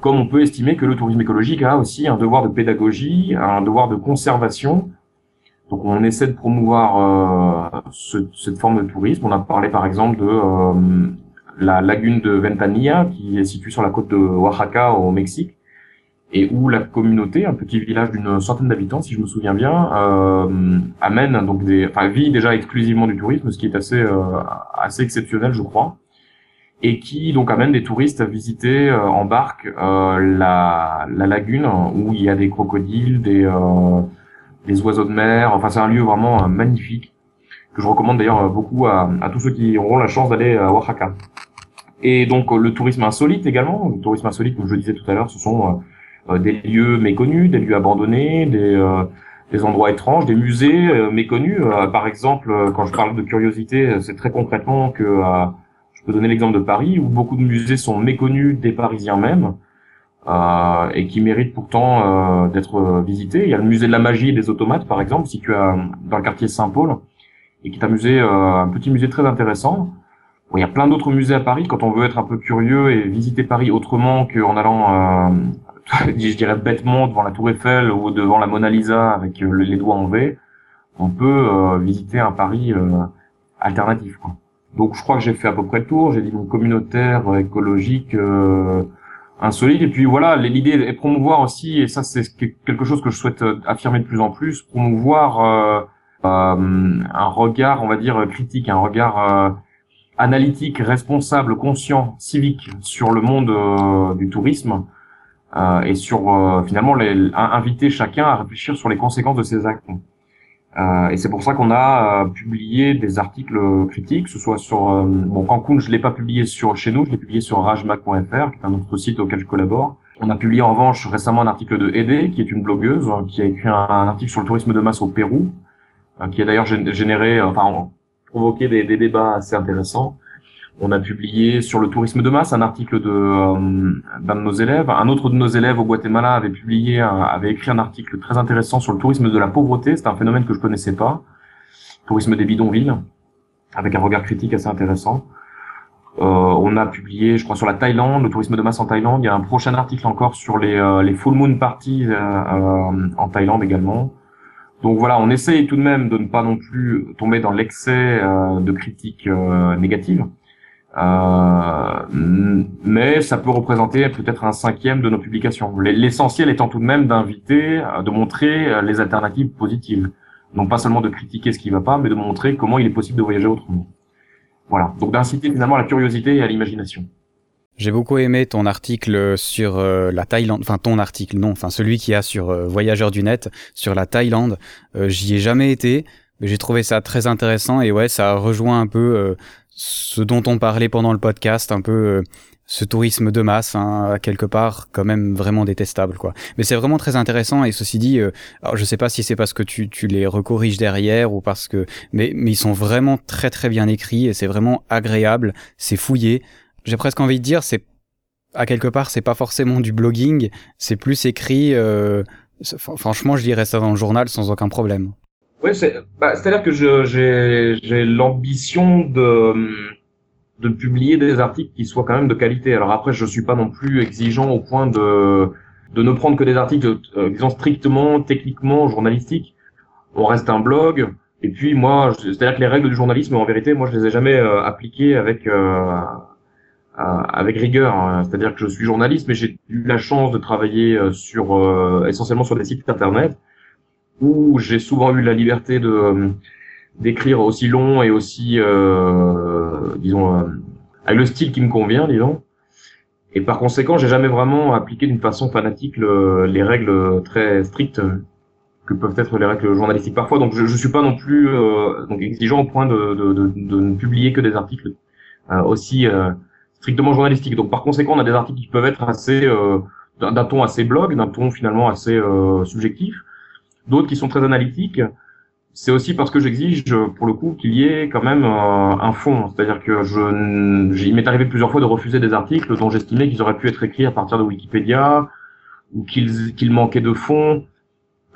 comme on peut estimer que le tourisme écologique a aussi un devoir de pédagogie, un devoir de conservation. Donc on essaie de promouvoir ce, cette forme de tourisme. On a parlé par exemple de la lagune de Ventanilla, qui est située sur la côte de Oaxaca au Mexique et où la communauté, un petit village d'une centaine d'habitants, si je me souviens bien, euh, amène donc des, enfin vit déjà exclusivement du tourisme, ce qui est assez euh, assez exceptionnel, je crois, et qui donc amène des touristes à visiter euh, en barque euh, la, la lagune où il y a des crocodiles, des euh, des oiseaux de mer. Enfin, c'est un lieu vraiment magnifique que je recommande d'ailleurs beaucoup à, tous ceux qui auront la chance d'aller à Oaxaca. Et donc le tourisme insolite également, le tourisme insolite, comme je le disais tout à l'heure, ce sont euh, des lieux méconnus, des lieux abandonnés, des, euh, des endroits étranges, des musées euh, méconnus. par exemple, quand je parle de curiosité, c'est très concrètement que je peux donner l'exemple de Paris, où beaucoup de musées sont méconnus des Parisiens même. Euh, et qui méritent pourtant euh, d'être visités. Il y a le musée de la magie et des automates, par exemple, situé dans le quartier Saint-Paul, et qui est un musée, euh, un petit musée très intéressant. Bon, il y a plein d'autres musées à Paris quand on veut être un peu curieux et visiter Paris autrement qu'en allant [laughs] je dirais bêtement devant la Tour Eiffel ou devant la Mona Lisa avec euh, les doigts en V, on peut euh, visiter un Paris euh, alternatif. Quoi. Donc je crois que j'ai fait à peu près le tour. J'ai dit mon communautaire, écologique, insolite. Et puis voilà, l'idée est promouvoir aussi, et ça c'est quelque chose que je souhaite affirmer de plus en plus, promouvoir un regard, on va dire, critique, un regard analytique, responsable, conscient, civique sur le monde du tourisme euh, et sur euh, finalement inviter chacun à réfléchir sur les conséquences de ses actes. Euh, et c'est pour ça qu'on a publié des articles critiques, que ce soit sur bon Cancun, je l'ai pas publié sur chez nous, je l'ai publié sur rajmac.fr, qui est un autre site auquel je collabore. On a publié en revanche récemment un article de Ede, qui est une blogueuse, qui a écrit un, article sur le tourisme de masse au Pérou, qui a d'ailleurs généré, enfin provoqué des, débats assez intéressants. On a publié sur le tourisme de masse un article de euh, d'un de nos élèves. Un autre de nos élèves au Guatemala avait publié, avait écrit un article très intéressant sur le tourisme de la pauvreté. C'est un phénomène que je connaissais pas. Tourisme des bidonvilles, avec un regard critique assez intéressant. Euh, on a publié, je crois, sur la Thaïlande, le tourisme de masse en Thaïlande. Il y a un prochain article encore sur les, euh, les full moon parties en Thaïlande également. Donc voilà, on essaye tout de même de ne pas non plus tomber dans l'excès de critiques négatives. Euh, mais ça peut représenter peut-être un cinquième de nos publications. L'essentiel étant tout de même d'inviter, euh, de montrer euh, les alternatives positives. Non pas seulement de critiquer ce qui ne va pas, mais de montrer comment il est possible de voyager autrement. Voilà. Donc d'inciter finalement à la curiosité et à l'imagination. J'ai beaucoup aimé ton article sur la Thaïlande, enfin ton article, non, enfin celui qui a sur Voyageurs du Net, sur la Thaïlande. J'y ai jamais été, mais j'ai trouvé ça très intéressant et ouais, ça rejoint un peu ce dont on parlait pendant le podcast, un peu euh, ce tourisme de masse, hein, quelque part quand même vraiment détestable quoi. Mais c'est vraiment très intéressant et ceci dit, euh, alors je sais pas si c'est parce que tu, tu les recorriges derrière ou parce que, mais, mais ils sont vraiment très très bien écrits et c'est vraiment agréable, c'est fouillé. J'ai presque envie de dire, c'est à quelque part c'est pas forcément du blogging, c'est plus écrit. Euh, franchement, je dirais ça dans le journal sans aucun problème. Oui, bah, c'est-à-dire que j'ai, l'ambition de, de publier des articles qui soient quand même de qualité. Alors après, je suis pas non plus exigeant au point de, de ne prendre que des articles, euh, disons, strictement, techniquement, journalistiques. On reste un blog. Et puis moi, c'est-à-dire que les règles du journalisme, en vérité, moi, je les ai jamais euh, appliquées avec, euh, avec rigueur. C'est-à-dire que je suis journaliste, mais j'ai eu la chance de travailler sur, essentiellement sur des sites internet où j'ai souvent eu la liberté de euh, d'écrire aussi long et aussi, euh, disons, euh, avec le style qui me convient, disons. Et par conséquent, j'ai jamais vraiment appliqué d'une façon fanatique les règles très strictes que peuvent être les règles journalistiques parfois. Donc, je, je suis pas non plus euh, donc exigeant au point de, de, de, de, ne publier que des articles aussi strictement journalistiques. Donc, par conséquent, on a des articles qui peuvent être assez d'un ton assez blog, d'un ton finalement assez subjectif d'autres qui sont très analytiques. c'est aussi parce que j'exige, pour le coup, qu'il y ait quand même un fond. C'est-à-dire que je, il m'est arrivé plusieurs fois de refuser des articles dont j'estimais qu'ils auraient pu être écrits à partir de Wikipédia ou qu'ils qu'il manquait de fond.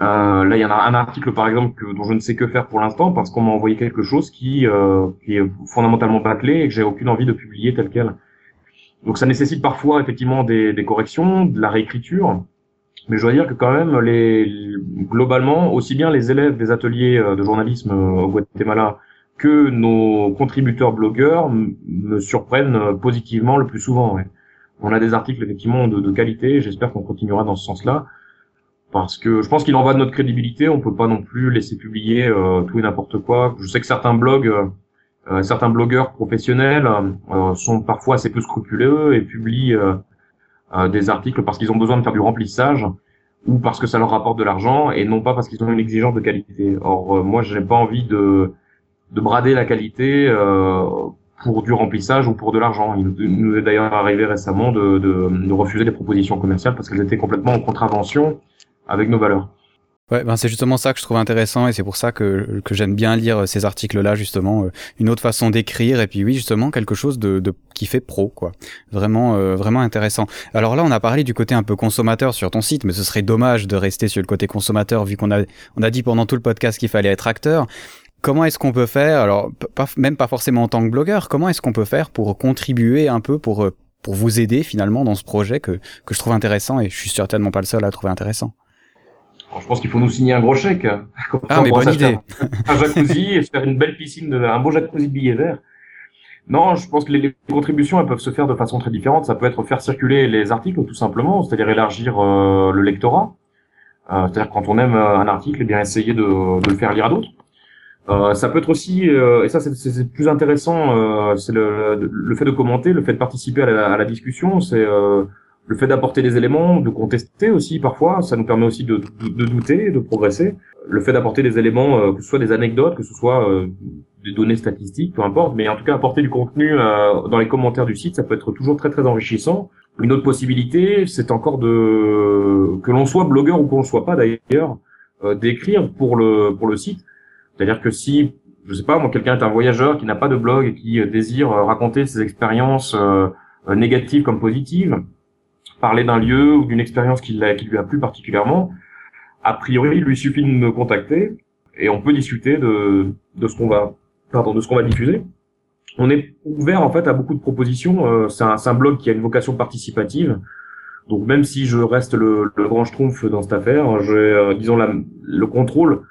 Euh, là, il y en a un article, par exemple, que, dont je ne sais que faire pour l'instant parce qu'on m'a envoyé quelque chose qui, euh, est fondamentalement bâclé et que j'ai aucune envie de publier tel quel. Donc, ça nécessite parfois effectivement des corrections, de la réécriture. Mais je dois dire que quand même, les, globalement, aussi bien les élèves des ateliers euh, de journalisme euh, au Guatemala que nos contributeurs blogueurs me surprennent euh, positivement le plus souvent. On a des articles effectivement de, qualité. J'espère qu'on continuera dans ce sens-là, parce que je pense qu'il en va de notre crédibilité. On peut pas non plus laisser publier tout et n'importe quoi. Je sais que certains blogs, certains blogueurs professionnels sont parfois assez peu scrupuleux et publient des articles parce qu'ils ont besoin de faire du remplissage ou parce que ça leur rapporte de l'argent et non pas parce qu'ils ont une exigence de qualité. Or, euh, moi, je n'ai pas envie de, de brader la qualité euh, pour du remplissage ou pour de l'argent. Il nous est d'ailleurs arrivé récemment de, de, refuser des propositions commerciales parce qu'elles étaient complètement en contravention avec nos valeurs. Ouais, ben c'est justement ça que je trouve intéressant et c'est pour ça que, que j'aime bien lire ces articles-là, justement, euh, une autre façon d'écrire et puis oui, justement, quelque chose de, de qui fait pro, quoi. Vraiment, euh, vraiment intéressant. Alors là, on a parlé du côté un peu consommateur sur ton site, mais ce serait dommage de rester sur le côté consommateur vu qu'on a, on a dit pendant tout le podcast qu'il fallait être acteur. Comment est-ce qu'on peut faire, alors pas, même pas forcément en tant que blogueur, comment est-ce qu'on peut faire pour contribuer un peu pour, euh, pour vous aider finalement dans ce projet que, que je trouve intéressant et je suis certainement pas le seul à trouver intéressant? Je pense qu'il faut nous signer un gros chèque. [laughs] ah, mais bonne idée. Un jacuzzi et se faire une belle piscine, de, un beau jacuzzi de billets verts. Non, je pense que les, contributions elles peuvent se faire de façon très différente. Ça peut être faire circuler les articles tout simplement, c'est-à-dire élargir euh, le lectorat. Euh, c'est-à-dire quand on aime euh, un article, eh bien essayer de, de, le faire lire à d'autres. Euh, ça peut être aussi, et ça c'est plus intéressant, c'est le, le, fait de commenter, le fait de participer à la, à la discussion, c'est le fait d'apporter des éléments, de contester aussi parfois, ça nous permet aussi de, de, douter, de progresser. Le fait d'apporter des éléments, euh, que ce soit des anecdotes, que ce soit euh, des données statistiques, peu importe, mais en tout cas apporter du contenu euh, dans les commentaires du site, ça peut être toujours très très enrichissant. Une autre possibilité, c'est encore de que l'on soit blogueur ou qu'on ne soit pas d'ailleurs, d'écrire pour le pour le site. C'est-à-dire que si je sais pas, moi quelqu'un est un voyageur qui n'a pas de blog et qui désire raconter ses expériences négatives comme positives, parler d'un lieu ou d'une expérience qui, lui a plu particulièrement, a priori, il lui suffit de me contacter et on peut discuter de, de ce qu'on va, pardon, de ce qu'on va diffuser. On est ouvert en fait à beaucoup de propositions. Euh, c'est un, un, blog qui a une vocation participative. Donc même si je reste le, le grand schtroumpf dans cette affaire, j'ai euh, disons la, le contrôle,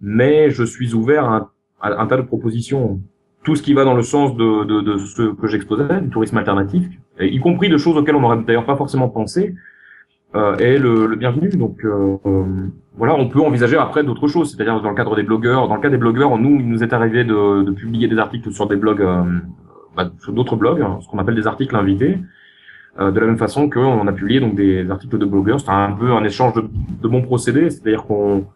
mais je suis ouvert à un, à un, tas de propositions. Tout ce qui va dans le sens de, de, de ce que j'exposais, du tourisme alternatif, y compris de choses auxquelles on n'aurait d'ailleurs pas forcément pensé, euh, est le, le, bienvenu. Donc euh, euh, voilà, on peut envisager après d'autres choses, c'est-à-dire dans le cadre des blogueurs. Dans le cas des blogueurs, nous, il nous est arrivé de, de publier des articles sur des blogs, euh, bah, sur d'autres blogs, hein, ce qu'on appelle des articles invités. Euh, de la même façon qu'on a publié donc des articles de blogueurs, c'est un peu un échange de, de bons procédés, c'est-à-dire qu'on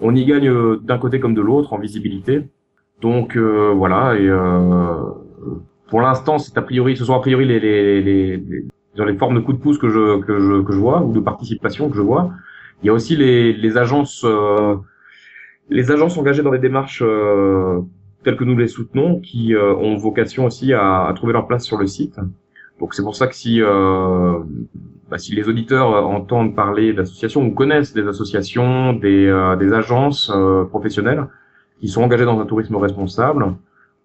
on y gagne d'un côté comme de l'autre en visibilité. Donc voilà, et pour l'instant, c'est a priori, ce sont a priori les, les, les, les, les formes de coups de pouce que je, que je, que je vois ou de participation que je vois. Il y a aussi les, les agences, euh, les agences engagées dans les démarches euh, telles que nous les soutenons, qui euh, ont vocation aussi à, à, trouver leur place sur le site. Donc c'est pour ça que si, euh, bah, si les auditeurs entendent parler d'associations ou connaissent des associations, des, des agences professionnelles qui sont engagées dans un tourisme responsable,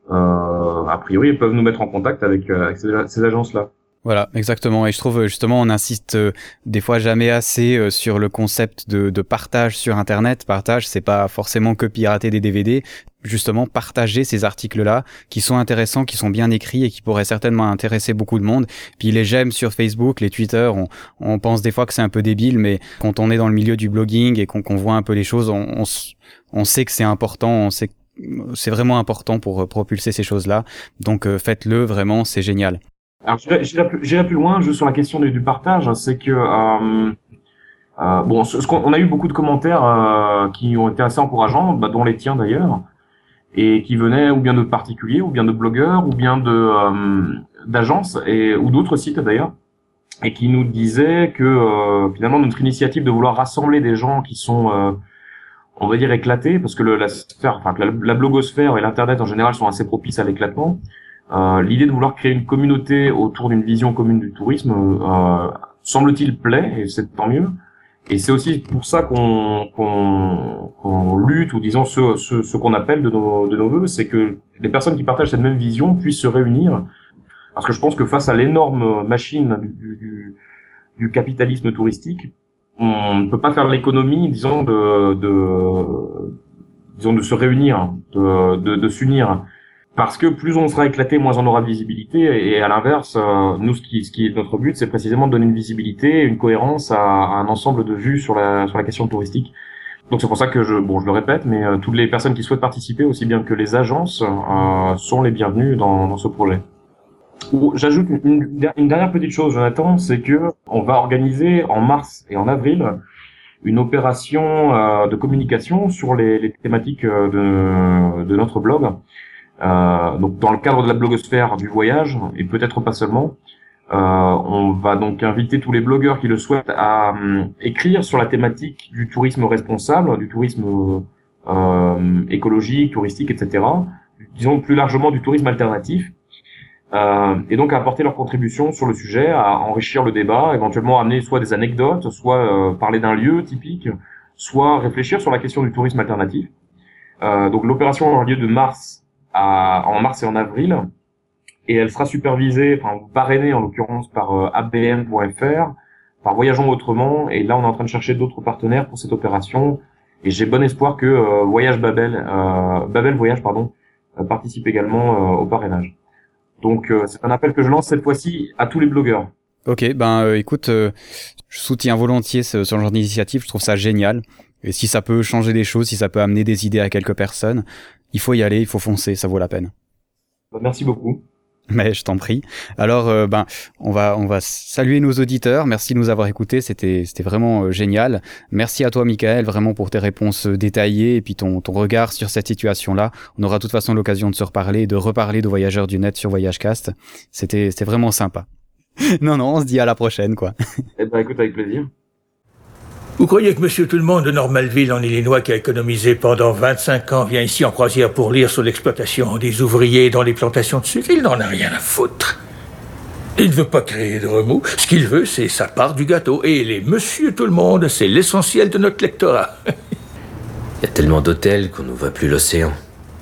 euh, a priori, ils peuvent nous mettre en contact avec, euh, avec ces, ces agences-là. Voilà, exactement. Et je trouve justement, on insiste euh, des fois jamais assez euh, sur le concept de, de partage sur Internet. Partage, c'est pas forcément que pirater des DVD. Justement, partager ces articles-là qui sont intéressants, qui sont bien écrits et qui pourraient certainement intéresser beaucoup de monde. Puis les j'aime sur Facebook, les Twitter, on, on pense des fois que c'est un peu débile, mais quand on est dans le milieu du blogging et qu'on voit un peu les choses, on, on, on sait que c'est important, on sait que c'est vraiment important pour euh, propulser ces choses-là. Donc euh, faites-le vraiment, c'est génial. Alors j'irai plus, loin juste sur la question du, partage, hein, c'est que euh, bon, on a eu beaucoup de commentaires qui ont été assez encourageants, bah, dont les tiens d'ailleurs, et qui venaient ou bien de particuliers, ou bien de blogueurs, ou bien de d'agences et ou d'autres sites d'ailleurs, et qui nous disaient que finalement notre initiative de vouloir rassembler des gens qui sont on va dire éclaté, parce que la blogosphère et l'internet en général sont assez propices à l'éclatement. Euh, L'idée de vouloir créer une communauté autour d'une vision commune du tourisme euh, semble-t-il plaît, et c'est tant mieux. Et c'est aussi pour ça qu'on lutte, ou disons ce, qu'on appelle de nos, de voeux, c'est que les personnes qui partagent cette même vision puissent se réunir. Parce que je pense que face à l'énorme machine du, capitalisme touristique, on ne peut pas faire l'économie, disons, de, de, disons, de se réunir, de, de, de s'unir parce que plus on sera éclaté, moins on aura de visibilité. Et à l'inverse, euh, nous, ce qui, ce qui est notre but, c'est précisément de donner une visibilité, une cohérence à, un ensemble de vues sur la, sur la question touristique. Donc c'est pour ça que je, bon, je le répète, mais euh, toutes les personnes qui souhaitent participer, aussi bien que les agences, euh, sont les bienvenues dans, dans ce projet. J'ajoute une, dernière petite chose, Jonathan, c'est que on va organiser en mars et en avril une opération de communication sur les, thématiques de, de notre blog. Euh, donc dans le cadre de la blogosphère du voyage, et peut-être pas seulement, euh, on va donc inviter tous les blogueurs qui le souhaitent à euh, écrire sur la thématique du tourisme responsable, du tourisme euh, écologique, touristique, etc. Disons plus largement du tourisme alternatif. Euh, et donc à apporter leur contribution sur le sujet, à enrichir le débat, éventuellement amener soit des anecdotes, soit parler d'un lieu typique, soit réfléchir sur la question du tourisme alternatif. donc l'opération aura lieu de mars en mars et en avril. Et elle sera supervisée, enfin parrainée en l'occurrence par euh, abm.fr, par Voyageons Autrement. Et là, on est en train de chercher d'autres partenaires pour cette opération. Et j'ai bon espoir que euh, Voyage Babel, euh, Babel Voyage, pardon, participe également au parrainage. Donc c'est un appel que je lance cette fois-ci à tous les blogueurs. Ok, ben écoute, je soutiens volontiers ce, ce genre d'initiative, je trouve ça génial. Et si ça peut changer des choses, si ça peut amener des idées à quelques personnes, il faut y aller, il faut foncer, ça vaut la peine. Bah, merci beaucoup. [laughs] Mais je t'en prie. Alors, euh, ben, on va, on va saluer nos auditeurs. Merci de nous avoir écoutés. C'était, c'était vraiment euh, génial. Merci à toi, Michael, vraiment pour tes réponses euh, détaillées et puis ton, ton regard sur cette situation-là. On aura de toute façon l'occasion de se reparler, de reparler de Voyageurs du Net sur Voyagecast. C'était, c'était vraiment sympa. [laughs] non, non, on se dit à la prochaine, quoi. eh ben, écoute, avec plaisir. Vous croyez que Monsieur Tout-le-Monde de Normalville en Illinois qui a économisé pendant 25 ans vient ici en croisière pour lire sur l'exploitation des ouvriers dans les plantations de sucre? Il n'en a rien à foutre. Il ne veut pas créer de remous. Ce qu'il veut, c'est sa part du gâteau. Et les Monsieur Tout-le-Monde, c'est l'essentiel de notre lectorat. [laughs] Il y a tellement d'hôtels qu'on ne voit plus l'océan.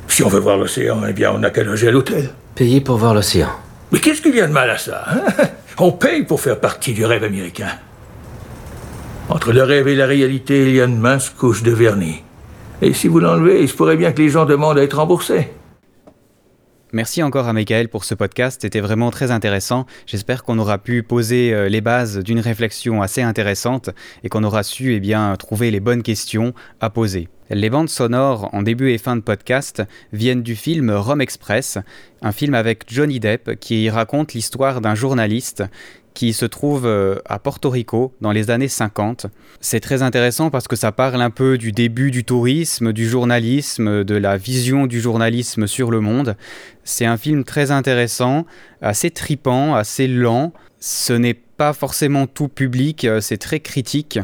Si on veut voir l'océan, eh bien, on n'a qu'à loger à l'hôtel. Payer pour voir l'océan. Mais qu'est-ce qu'il y a de mal à ça hein? [laughs] On paye pour faire partie du rêve américain. Entre le rêve et la réalité, il y a une mince couche de vernis. Et si vous l'enlevez, il se pourrait bien que les gens demandent à être remboursés. Merci encore à Michael pour ce podcast, c'était vraiment très intéressant. J'espère qu'on aura pu poser euh, les bases d'une réflexion assez intéressante et qu'on aura su eh bien, trouver les bonnes questions à poser. Les bandes sonores en début et fin de podcast viennent du film Rome Express, un film avec Johnny Depp qui raconte l'histoire d'un journaliste qui se trouve euh, à Porto Rico dans les années 50. C'est très intéressant parce que ça parle un peu du début du tourisme, du journalisme, de la vision du journalisme sur le monde. C'est un film très intéressant, assez tripant, assez lent. Ce n'est pas forcément tout public, euh, c'est très critique,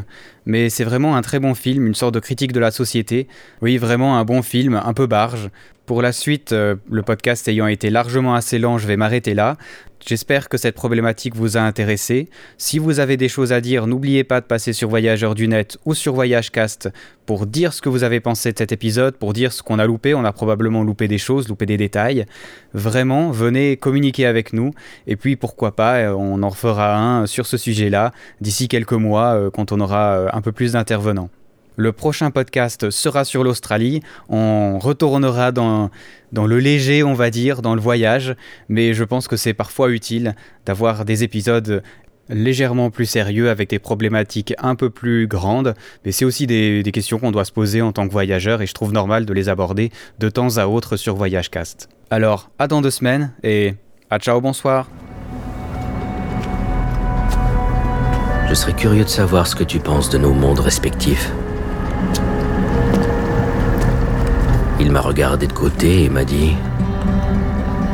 mais c'est vraiment un très bon film, une sorte de critique de la société. Oui, vraiment un bon film, un peu barge. Pour la suite, euh, le podcast ayant été largement assez lent, je vais m'arrêter là. J'espère que cette problématique vous a intéressé. Si vous avez des choses à dire, n'oubliez pas de passer sur Voyageur du Net ou sur Voyagecast pour dire ce que vous avez pensé de cet épisode, pour dire ce qu'on a loupé. On a probablement loupé des choses, loupé des détails. Vraiment, venez communiquer avec nous. Et puis, pourquoi pas, euh, on en fera un sur ce sujet-là d'ici quelques mois euh, quand on aura un peu plus d'intervenants. Le prochain podcast sera sur l'Australie. On retournera dans, le léger, on va dire, dans le voyage. Mais je pense que c'est parfois utile d'avoir des épisodes légèrement plus sérieux avec des problématiques un peu plus grandes. Mais c'est aussi des, des questions qu'on doit se poser en tant que voyageur et je trouve normal de les aborder de temps à autre sur Voyagecast. Alors, à dans deux semaines et à ciao, bonsoir. Je serais curieux de savoir ce que tu penses de nos mondes respectifs. Il m'a regardé de côté et m'a dit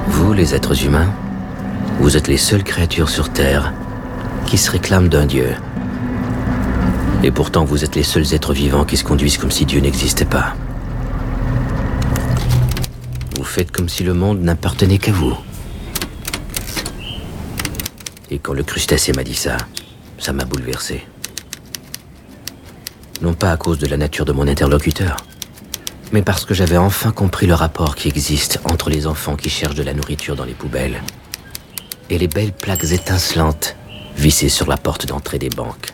Vous, les êtres humains, vous êtes les seules créatures sur Terre qui se réclament d'un Dieu. Et pourtant, vous êtes les seuls êtres vivants qui se conduisent comme si Dieu n'existait pas. Vous faites comme si le monde n'appartenait qu'à vous. Et quand le crustacé m'a dit ça, ça m'a bouleversé. Non pas à cause de la nature de mon interlocuteur, mais parce que j'avais enfin compris le rapport qui existe entre les enfants qui cherchent de la nourriture dans les poubelles et les belles plaques étincelantes vissées sur la porte d'entrée des banques.